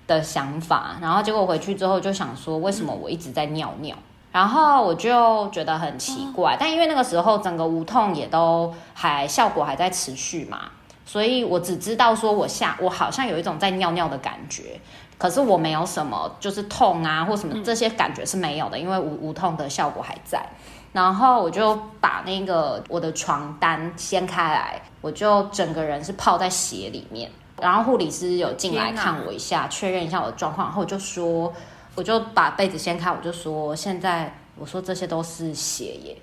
的想法，然后结果回去之后就想说，为什么我一直在尿尿？然后我就觉得很奇怪，但因为那个时候整个无痛也都还效果还在持续嘛，所以我只知道说我下我好像有一种在尿尿的感觉，可是我没有什么就是痛啊或什么这些感觉是没有的，因为无无痛的效果还在。然后我就把那个我的床单掀开来，我就整个人是泡在血里面。然后护理师有进来看我一下，确认一下我的状况，然后我就说，我就把被子掀开，我就说，现在我说这些都是血耶，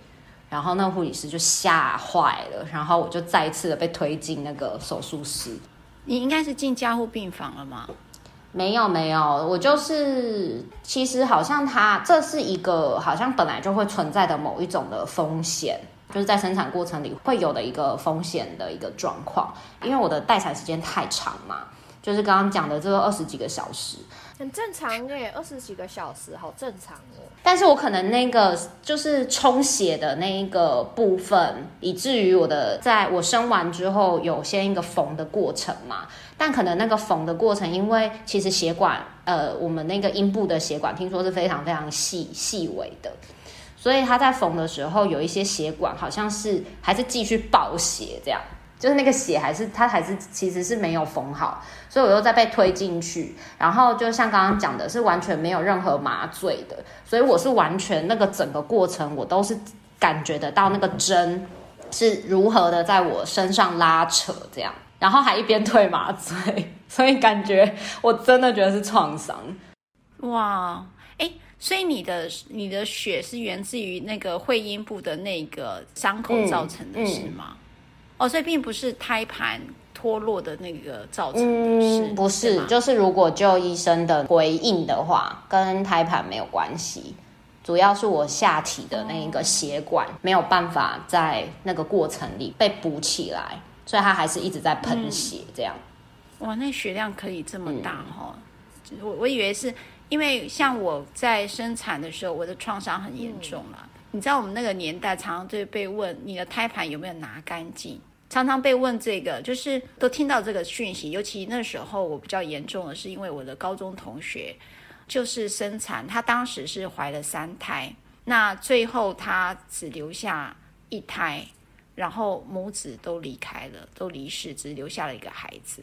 然后那护理师就吓坏了，然后我就再一次的被推进那个手术室。你应该是进加护病房了吗？没有没有，我就是其实好像他这是一个好像本来就会存在的某一种的风险。就是在生产过程里会有的一个风险的一个状况，因为我的待产时间太长嘛，就是刚刚讲的这个二十几个小时。很正常耶，二十几个小时，好正常哦。但是我可能那个就是充血的那一个部分，以至于我的在我生完之后有先一个缝的过程嘛。但可能那个缝的过程，因为其实血管，呃，我们那个阴部的血管听说是非常非常细细微的，所以他在缝的时候有一些血管好像是还是继续爆血这样。就是那个血还是它还是其实是没有缝好，所以我又再被推进去，然后就像刚刚讲的，是完全没有任何麻醉的，所以我是完全那个整个过程我都是感觉得到那个针是如何的在我身上拉扯这样，然后还一边退麻醉，所以感觉我真的觉得是创伤。哇，哎，所以你的你的血是源自于那个会阴部的那个伤口造成的，是吗？嗯嗯哦，所以并不是胎盘脱落的那个造成的，是、嗯、不是？就是如果就医生的回应的话，跟胎盘没有关系，主要是我下体的那一个血管没有办法在那个过程里被补起来，所以它还是一直在喷血这样。嗯、哇，那血量可以这么大哈、哦？我、嗯、我以为是因为像我在生产的时候，我的创伤很严重了。嗯你知道我们那个年代常常就被问你的胎盘有没有拿干净，常常被问这个，就是都听到这个讯息。尤其那时候我比较严重的是，因为我的高中同学就是生产，她当时是怀了三胎，那最后她只留下一胎，然后母子都离开了，都离世，只留下了一个孩子。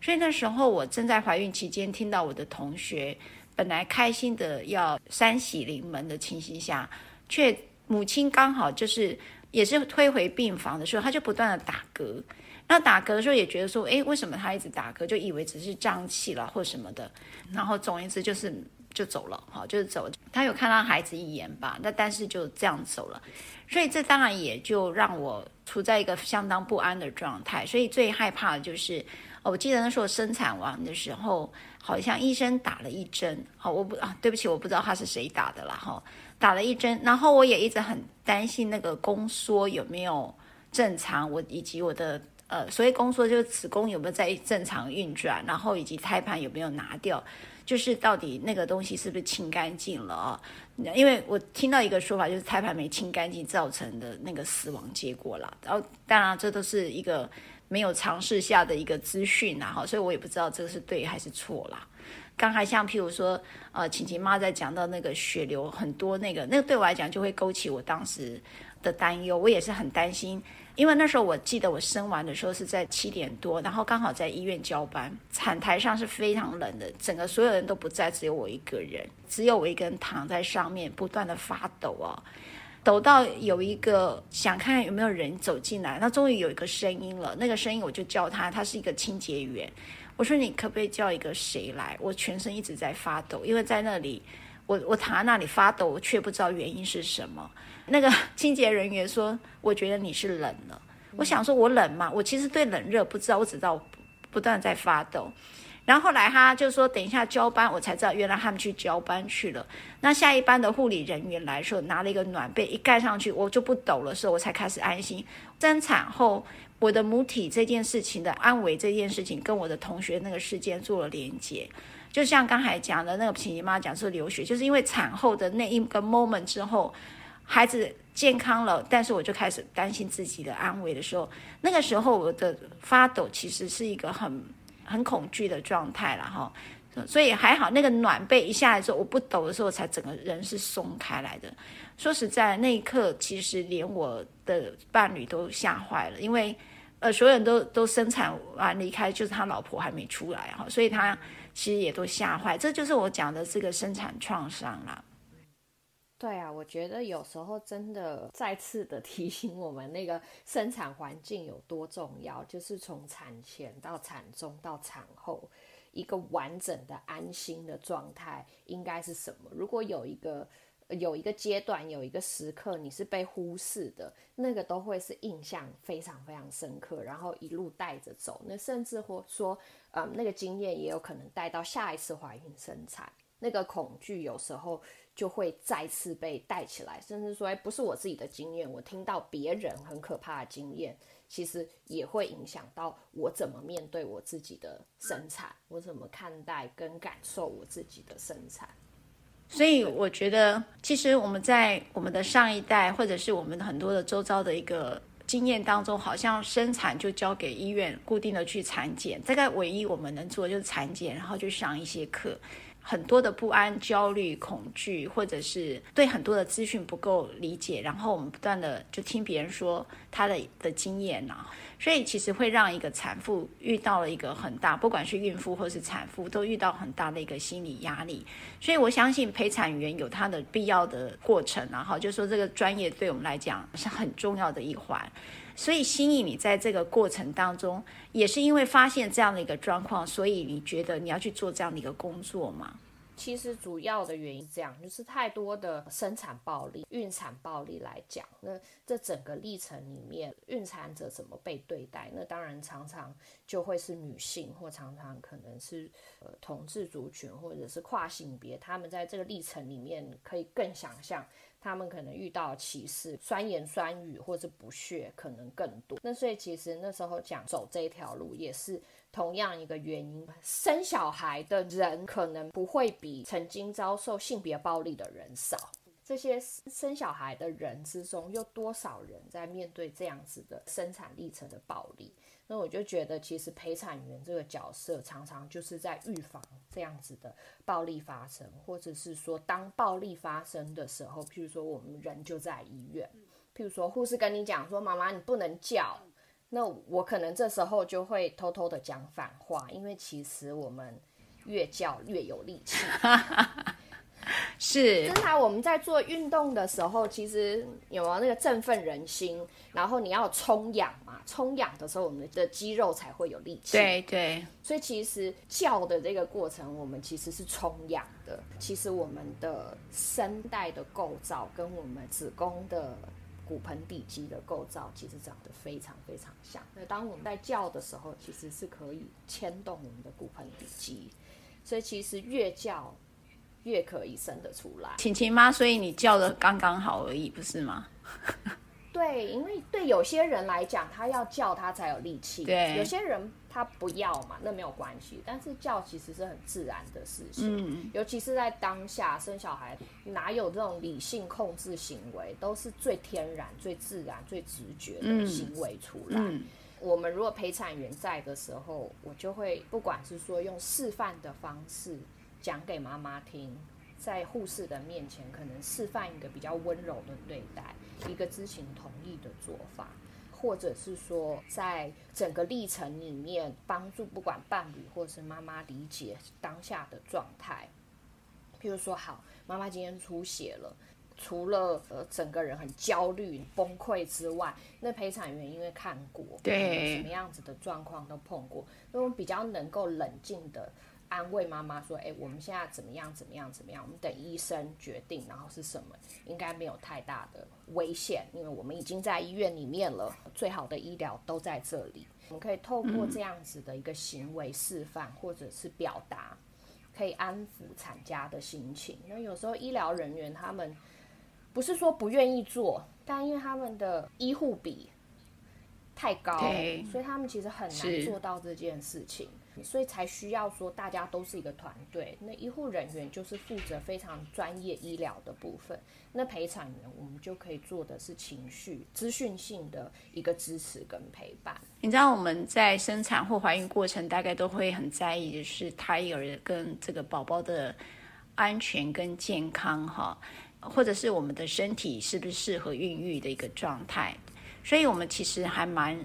所以那时候我正在怀孕期间，听到我的同学本来开心的要三喜临门的情形下，却母亲刚好就是也是推回病房的时候，他就不断的打嗝。那打嗝的时候也觉得说，哎，为什么他一直打嗝？就以为只是胀气了或什么的。然后总而言之就是就走了，哈，就是走。他有看到孩子一眼吧？那但是就这样走了。所以这当然也就让我处在一个相当不安的状态。所以最害怕的就是，我记得那时候生产完的时候，好像医生打了一针。好，我不啊，对不起，我不知道他是谁打的啦，哈。打了一针，然后我也一直很担心那个宫缩有没有正常，我以及我的呃，所谓宫缩就是子宫有没有在正常运转，然后以及胎盘有没有拿掉，就是到底那个东西是不是清干净了啊？因为我听到一个说法，就是胎盘没清干净造成的那个死亡结果了。然后当然这都是一个没有尝试下的一个资讯呐，哈，所以我也不知道这个是对还是错啦。刚才像譬如说，呃，晴晴妈在讲到那个血流很多，那个那个对我来讲就会勾起我当时的担忧。我也是很担心，因为那时候我记得我生完的时候是在七点多，然后刚好在医院交班，产台上是非常冷的，整个所有人都不在，只有我一个人，只有我一个人躺在上面，不断的发抖哦，抖到有一个想看看有没有人走进来，那终于有一个声音了，那个声音我就叫他，他是一个清洁员。我说你可不可以叫一个谁来？我全身一直在发抖，因为在那里，我我躺在那里发抖，我却不知道原因是什么。那个 清洁人员说：“我觉得你是冷了。”我想说：“我冷吗？”我其实对冷热不知道，我只知道不断在发抖。然后后来他就说：“等一下交班。”我才知道原来他们去交班去了。那下一班的护理人员来说，拿了一个暖被一盖上去，我就不抖了，所以我才开始安心。生产后。我的母体这件事情的安危这件事情，跟我的同学那个事件做了连接，就像刚才讲的那个晴晴妈讲说流血，就是因为产后的那一个 moment 之后，孩子健康了，但是我就开始担心自己的安危的时候，那个时候我的发抖其实是一个很很恐惧的状态了哈，所以还好那个暖被一下来之后，我不抖的时候，才整个人是松开来的。说实在，那一刻其实连我的伴侣都吓坏了，因为。呃，所有人都都生产完离开，就是他老婆还没出来哈，所以他其实也都吓坏。这就是我讲的这个生产创伤啦。对啊，我觉得有时候真的再次的 提醒我们，那个生产环境有多重要，就是从产前到产中到产后，一个完整的安心的状态应该是什么？如果有一个。有一个阶段，有一个时刻，你是被忽视的，那个都会是印象非常非常深刻，然后一路带着走。那甚至或说，嗯，那个经验也有可能带到下一次怀孕生产，那个恐惧有时候就会再次被带起来，甚至说，哎，不是我自己的经验，我听到别人很可怕的经验，其实也会影响到我怎么面对我自己的生产，我怎么看待跟感受我自己的生产。所以我觉得，其实我们在我们的上一代，或者是我们很多的周遭的一个经验当中，好像生产就交给医院固定的去产检，大概唯一我们能做的就是产检，然后就上一些课。很多的不安、焦虑、恐惧，或者是对很多的资讯不够理解，然后我们不断的就听别人说他的的经验呐、所以其实会让一个产妇遇到了一个很大，不管是孕妇或是产妇，都遇到很大的一个心理压力。所以我相信陪产员有他的必要的过程、然后就说这个专业对我们来讲是很重要的一环。所以心怡，你在这个过程当中，也是因为发现这样的一个状况，所以你觉得你要去做这样的一个工作吗？其实主要的原因是这样，就是太多的生产暴力、孕产暴力来讲，那这整个历程里面，孕产者怎么被对待？那当然常常就会是女性，或常常可能是呃同志族群，或者是跨性别，他们在这个历程里面可以更想象。他们可能遇到歧视、酸言酸语或者不屑，可能更多。那所以其实那时候讲走这条路，也是同样一个原因。生小孩的人可能不会比曾经遭受性别暴力的人少。这些生小孩的人之中，有多少人在面对这样子的生产历程的暴力？那我就觉得，其实陪产员这个角色常常就是在预防这样子的暴力发生，或者是说，当暴力发生的时候，譬如说我们人就在医院，譬如说护士跟你讲说：“妈妈，你不能叫。”那我可能这时候就会偷偷的讲反话，因为其实我们越叫越有力气。是，正常，我们在做运动的时候，其实有没有那个振奋人心？然后你要充氧嘛，充氧的时候，我们的肌肉才会有力气。对对，所以其实叫的这个过程，我们其实是充氧的。其实我们的声带的构造跟我们子宫的骨盆底肌的构造，其实长得非常非常像。那当我们在叫的时候，其实是可以牵动我们的骨盆底肌。所以其实越叫。越可以生得出来，晴晴妈，所以你叫的刚刚好而已，不是吗？对，因为对有些人来讲，他要叫他才有力气。对，有些人他不要嘛，那没有关系。但是叫其实是很自然的事情，嗯，尤其是在当下生小孩，哪有这种理性控制行为，都是最天然、最自然、最直觉的行为出来。嗯嗯、我们如果陪产员在的时候，我就会不管是说用示范的方式。讲给妈妈听，在护士的面前，可能示范一个比较温柔的对待，一个知情同意的做法，或者是说，在整个历程里面，帮助不管伴侣或是妈妈理解当下的状态。譬如说，好，妈妈今天出血了，除了呃整个人很焦虑崩溃之外，那陪产员因为看过，对什么样子的状况都碰过，那我比较能够冷静的。安慰妈妈说：“哎，我们现在怎么样？怎么样？怎么样？我们等医生决定，然后是什么？应该没有太大的危险，因为我们已经在医院里面了，最好的医疗都在这里。我们可以透过这样子的一个行为示范，或者是表达，可以安抚产家的心情。那有时候医疗人员他们不是说不愿意做，但因为他们的医护比太高，所以他们其实很难做到这件事情。”所以才需要说，大家都是一个团队。那医护人员就是负责非常专业医疗的部分。那陪产员，我们就可以做的是情绪、资讯性的一个支持跟陪伴。你知道我们在生产或怀孕过程，大概都会很在意的是胎儿跟这个宝宝的安全跟健康，哈，或者是我们的身体是不是适合孕育的一个状态。所以我们其实还蛮。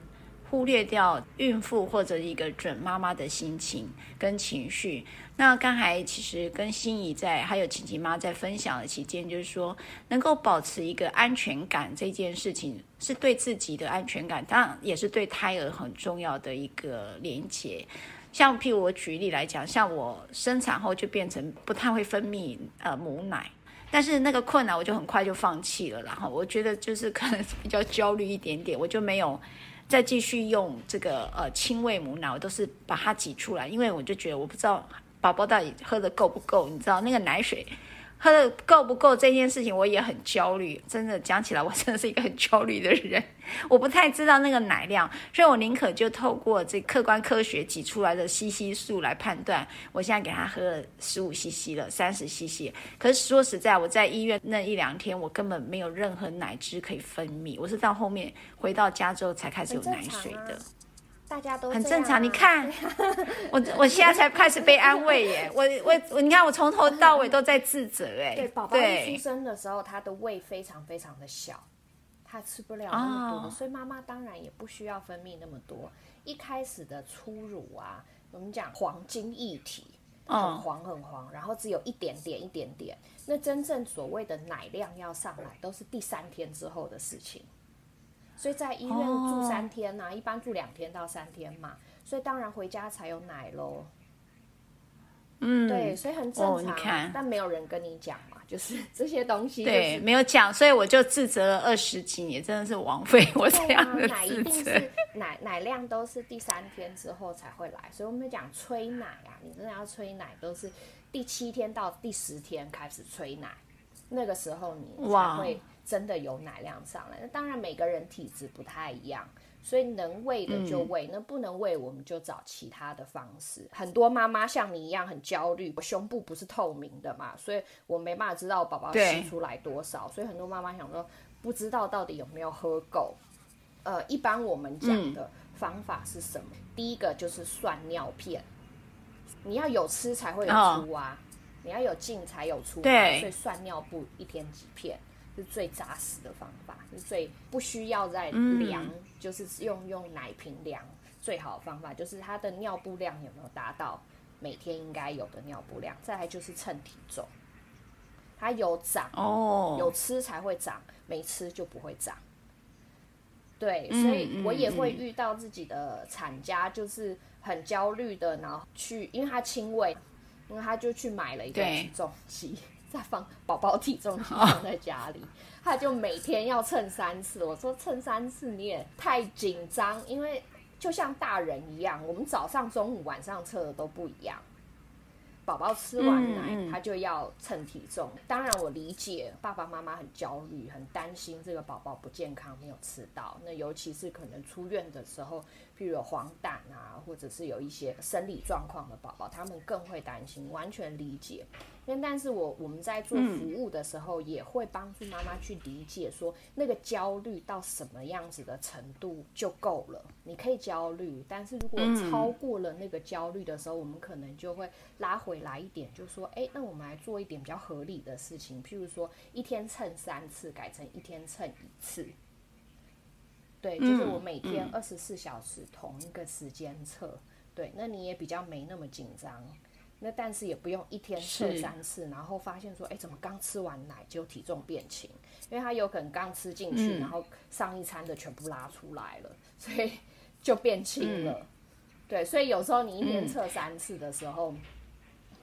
忽略掉孕妇或者一个准妈妈的心情跟情绪。那刚才其实跟心怡在还有晴晴妈在分享的期间，就是说能够保持一个安全感这件事情，是对自己的安全感，当然也是对胎儿很重要的一个连接。像譬如我举例来讲，像我生产后就变成不太会分泌呃母奶，但是那个困难我就很快就放弃了。然后我觉得就是可能比较焦虑一点点，我就没有。再继续用这个呃亲喂母奶，我都是把它挤出来，因为我就觉得我不知道宝宝到底喝的够不够，你知道那个奶水喝的够不够这件事情，我也很焦虑。真的讲起来，我真的是一个很焦虑的人。我不太知道那个奶量，所以我宁可就透过这客观科学挤出来的 CC 数来判断。我现在给他喝了十五 CC 了，三十 CC。可是说实在，我在医院那一两天，我根本没有任何奶汁可以分泌。我是到后面回到家之后才开始有奶水的。大家都、啊、很正常，你看，我我现在才开始被安慰耶，我 我我，你看我从头到尾都在自责哎。对，宝宝一出生的时候，他的胃非常非常的小，他吃不了那么多，哦、所以妈妈当然也不需要分泌那么多。一开始的初乳啊，我们讲黄金液体，很黄很黄，然后只有一点点一点点。那真正所谓的奶量要上来，都是第三天之后的事情。所以在医院住三天呐、啊，oh. 一般住两天到三天嘛，所以当然回家才有奶喽。嗯，对，所以很正常，oh, 但没有人跟你讲嘛，就是这些东西、就是，对，没有讲，所以我就自责了二十几年，真的是枉费我这样的。奶一定是奶奶量都是第三天之后才会来，所以我们讲催奶啊，你真的要催奶都是第七天到第十天开始催奶，那个时候你才会。真的有奶量上来，那当然每个人体质不太一样，所以能喂的就喂，嗯、那不能喂我们就找其他的方式。很多妈妈像你一样很焦虑，我胸部不是透明的嘛，所以我没办法知道宝宝吸出来多少，所以很多妈妈想说不知道到底有没有喝够。呃，一般我们讲的方法是什么？嗯、第一个就是算尿片，你要有吃才会有出啊，哦、你要有进才有出，对，所以算尿布一天几片。是最扎实的方法，是最不需要再量，嗯、就是用用奶瓶量最好的方法，就是它的尿布量有没有达到每天应该有的尿布量。再来就是称体重，它有长哦，有吃才会长，没吃就不会长。对，所以我也会遇到自己的产家，就是很焦虑的，然后去，因为他轻微，因为他就去买了一个体重机。在放宝宝体重机 放在家里，他就每天要称三次。我说称三次你也太紧张，因为就像大人一样，我们早上、中午、晚上测的都不一样。宝宝吃完奶，他就要称体重。当然，我理解爸爸妈妈很焦虑，很担心这个宝宝不健康，没有吃到。那尤其是可能出院的时候，譬如有黄疸啊，或者是有一些生理状况的宝宝，他们更会担心，完全理解。因为但是我我们在做服务的时候，也会帮助妈妈去理解，说那个焦虑到什么样子的程度就够了。你可以焦虑，但是如果超过了那个焦虑的时候，我们可能就会拉回来一点，就说，哎，那我们来做一点比较合理的事情，譬如说一天称三次，改成一天称一次。对，就是我每天二十四小时同一个时间测。对，那你也比较没那么紧张。那但是也不用一天测三次，然后发现说，哎，怎么刚吃完奶就体重变轻？因为他有可能刚吃进去，嗯、然后上一餐的全部拉出来了，所以 就变轻了。嗯、对，所以有时候你一天测三次的时候，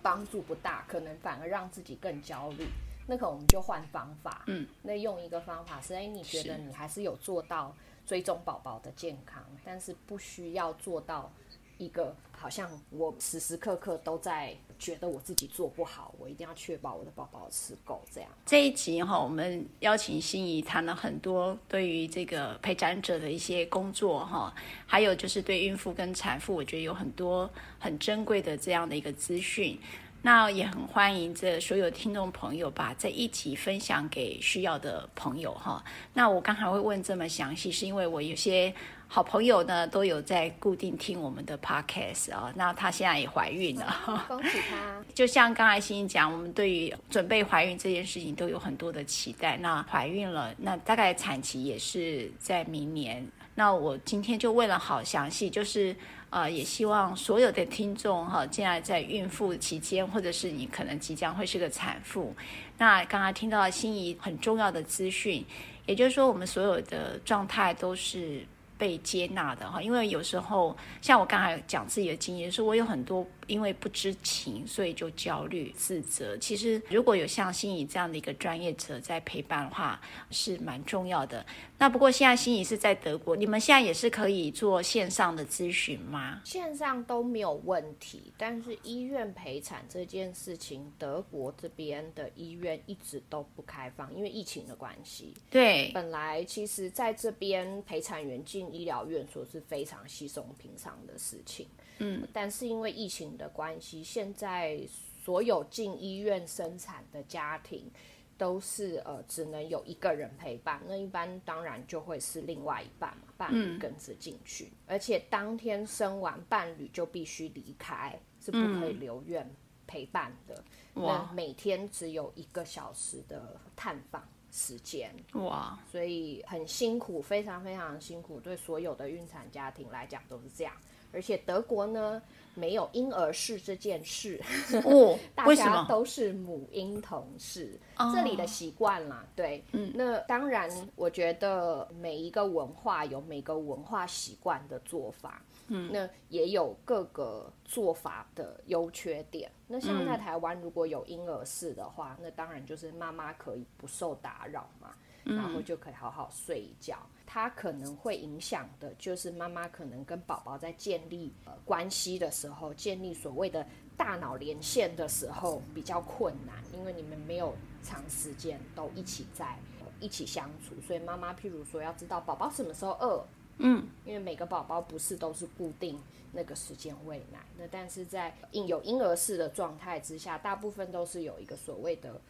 帮、嗯、助不大，可能反而让自己更焦虑。那可能我们就换方法。嗯，那用一个方法是，哎，你觉得你还是有做到追踪宝宝的健康，但是不需要做到。一个好像我时时刻刻都在觉得我自己做不好，我一定要确保我的宝宝吃够这样。这一集哈，我们邀请心怡谈了很多对于这个陪产者的一些工作哈，还有就是对孕妇跟产妇，我觉得有很多很珍贵的这样的一个资讯。那也很欢迎这所有听众朋友把这一集分享给需要的朋友哈。那我刚才会问这么详细，是因为我有些好朋友呢都有在固定听我们的 podcast 啊。那她现在也怀孕了，恭喜她！就像刚才欣欣讲，我们对于准备怀孕这件事情都有很多的期待。那怀孕了，那大概产期也是在明年。那我今天就问了好详细，就是。啊，也希望所有的听众哈，现在在孕妇期间，或者是你可能即将会是个产妇，那刚刚听到心仪很重要的资讯，也就是说，我们所有的状态都是被接纳的哈。因为有时候，像我刚才讲自己的经验，说我有很多因为不知情，所以就焦虑自责。其实如果有像心仪这样的一个专业者在陪伴的话，是蛮重要的。那不过现在心仪是在德国，你们现在也是可以做线上的咨询吗？线上都没有问题，但是医院陪产这件事情，德国这边的医院一直都不开放，因为疫情的关系。对，本来其实在这边陪产员进医疗院所是非常稀松平常的事情。嗯，但是因为疫情的关系，现在所有进医院生产的家庭都是呃只能有一个人陪伴，那一般当然就会是另外一半嘛，伴侣跟着进去，嗯，而且当天生完伴侣就必须离开，是不可以留院陪伴的。嗯，那每天只有一个小时的探访时间，哇，所以很辛苦，非常非常辛苦，对所有的孕产家庭来讲都是这样。而且德国呢，没有婴儿室这件事，哦，大家都是母婴同事，哦，这里的习惯啦。对，嗯，那当然，我觉得每一个文化有每个文化习惯的做法，嗯，那也有各个做法的优缺点。那像在台湾，如果有婴儿室的话，嗯，那当然就是妈妈可以不受打扰嘛。然后就可以好好睡一觉。它可能会影响的，就是妈妈可能跟宝宝在建立呃关系的时候，建立所谓的大脑连线的时候比较困难，因为你们没有长时间都一起在、呃、一起相处，所以妈妈譬如说要知道宝宝什么时候饿，嗯，因为每个宝宝不是都是固定那个时间喂奶，那但是在婴有婴儿室的状态之下，大部分都是有一个所谓的。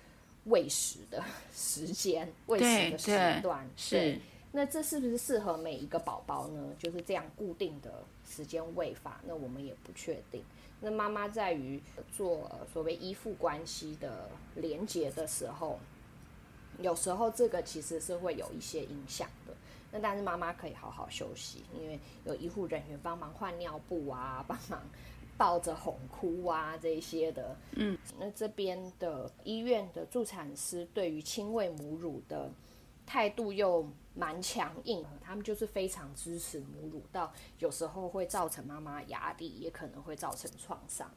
喂食的 时间，喂食的时段是，那这是不是适合每一个宝宝呢？就是这样固定的时间喂法，那我们也不确定。那妈妈在于做所谓依附关系的连接的时候，有时候这个其实是会有一些影响的。那但是妈妈可以好好休息，因为有医护人员帮忙换尿布啊，帮忙。抱着哄哭啊，这些的，嗯，那这边的医院的助产师对于亲喂母乳的态度又蛮强硬，他们就是非常支持母乳，到有时候会造成妈妈压力，也可能会造成创伤。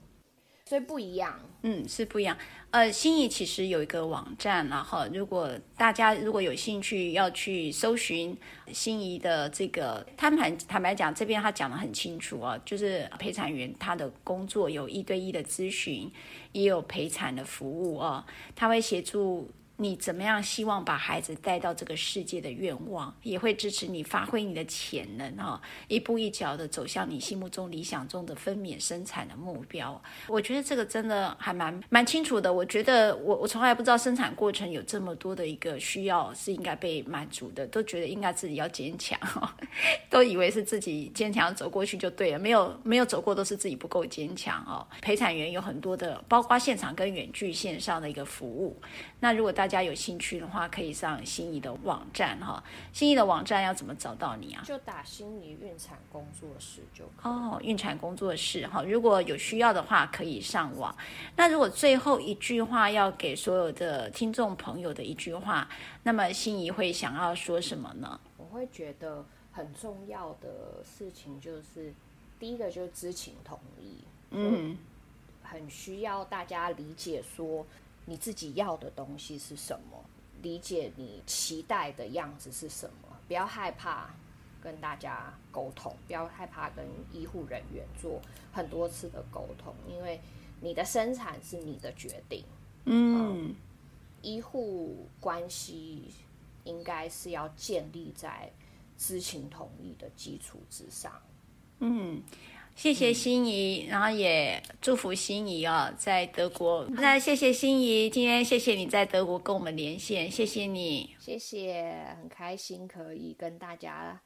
所以不一样，嗯，是不一样。呃，心仪其实有一个网站，然后如果大家如果有兴趣要去搜寻心仪的这个，坦白坦白讲，这边他讲的很清楚啊，就是陪产员他的工作有一对一的咨询，也有陪产的服务啊，他会协助。你怎么样希望把孩子带到这个世界的愿望，也会支持你发挥你的潜能哈，一步一脚的走向你心目中理想中的分娩生产的目标。我觉得这个真的还蛮蛮清楚的。我觉得我我从来不知道生产过程有这么多的一个需要是应该被满足的，都觉得应该自己要坚强，都以为是自己坚强走过去就对了，没有没有走过都是自己不够坚强哦。陪产员有很多的，包括现场跟远距线上的一个服务。那如果大家有兴趣的话，可以上心仪的网站哈。心仪的网站要怎么找到你啊？就打心仪孕产工作室就哦，孕产工作室哈。如果有需要的话，可以上网。那如果最后一句话要给所有的听众朋友的一句话，那么心仪会想要说什么呢？我会觉得很重要的事情就是，第一个就是知情同意，嗯，很需要大家理解说。你自己要的东西是什么？理解你期待的样子是什么？不要害怕跟大家沟通，不要害怕跟医护人员做很多次的沟通，因为你的生产是你的决定。嗯，嗯，医护关系应该是要建立在知情同意的基础之上。嗯。谢谢心怡，然后也祝福心怡啊，在德国。那谢谢心怡，今天谢谢你在德国跟我们连线，谢谢你，谢谢，很开心可以跟大家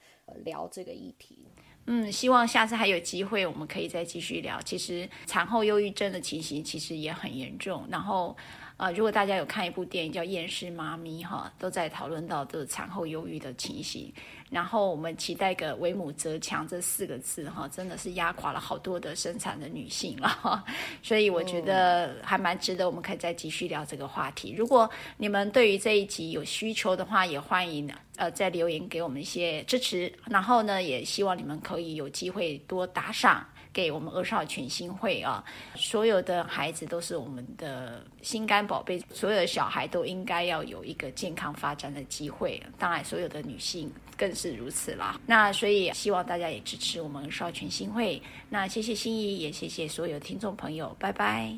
聊这个议题。嗯，希望下次还有机会，我们可以再继续聊。其实产后忧郁症的情形其实也很严重，然后。啊、呃，如果大家有看一部电影叫《厌世妈咪》哈，都在讨论到这产后忧郁的情形。然后我们期待个“为母则强”这四个字哈，真的是压垮了好多的生产的女性了哈。所以我觉得还蛮值得，我们可以再继续聊这个话题。如果你们对于这一集有需求的话，也欢迎呃再留言给我们一些支持。然后呢，也希望你们可以有机会多打赏。给我们儿少权心会啊，所有的孩子都是我们的心肝宝贝，所有的小孩都应该要有一个健康发展的机会，当然所有的女性更是如此啦。那所以希望大家也支持我们儿少权心会。那谢谢心怡，也谢谢所有听众朋友，拜拜。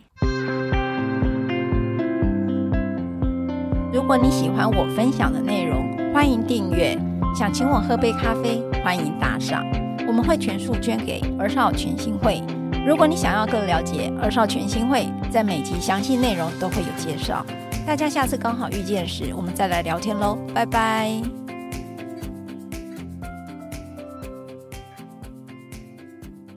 如果你喜欢我分享的内容，欢迎订阅。想请我喝杯咖啡，欢迎打赏，我们会全数捐给儿少全新会。如果你想要更了解儿少全新会，在每集详细内容都会有介绍。大家下次刚好遇见时，我们再来聊天喽，拜拜。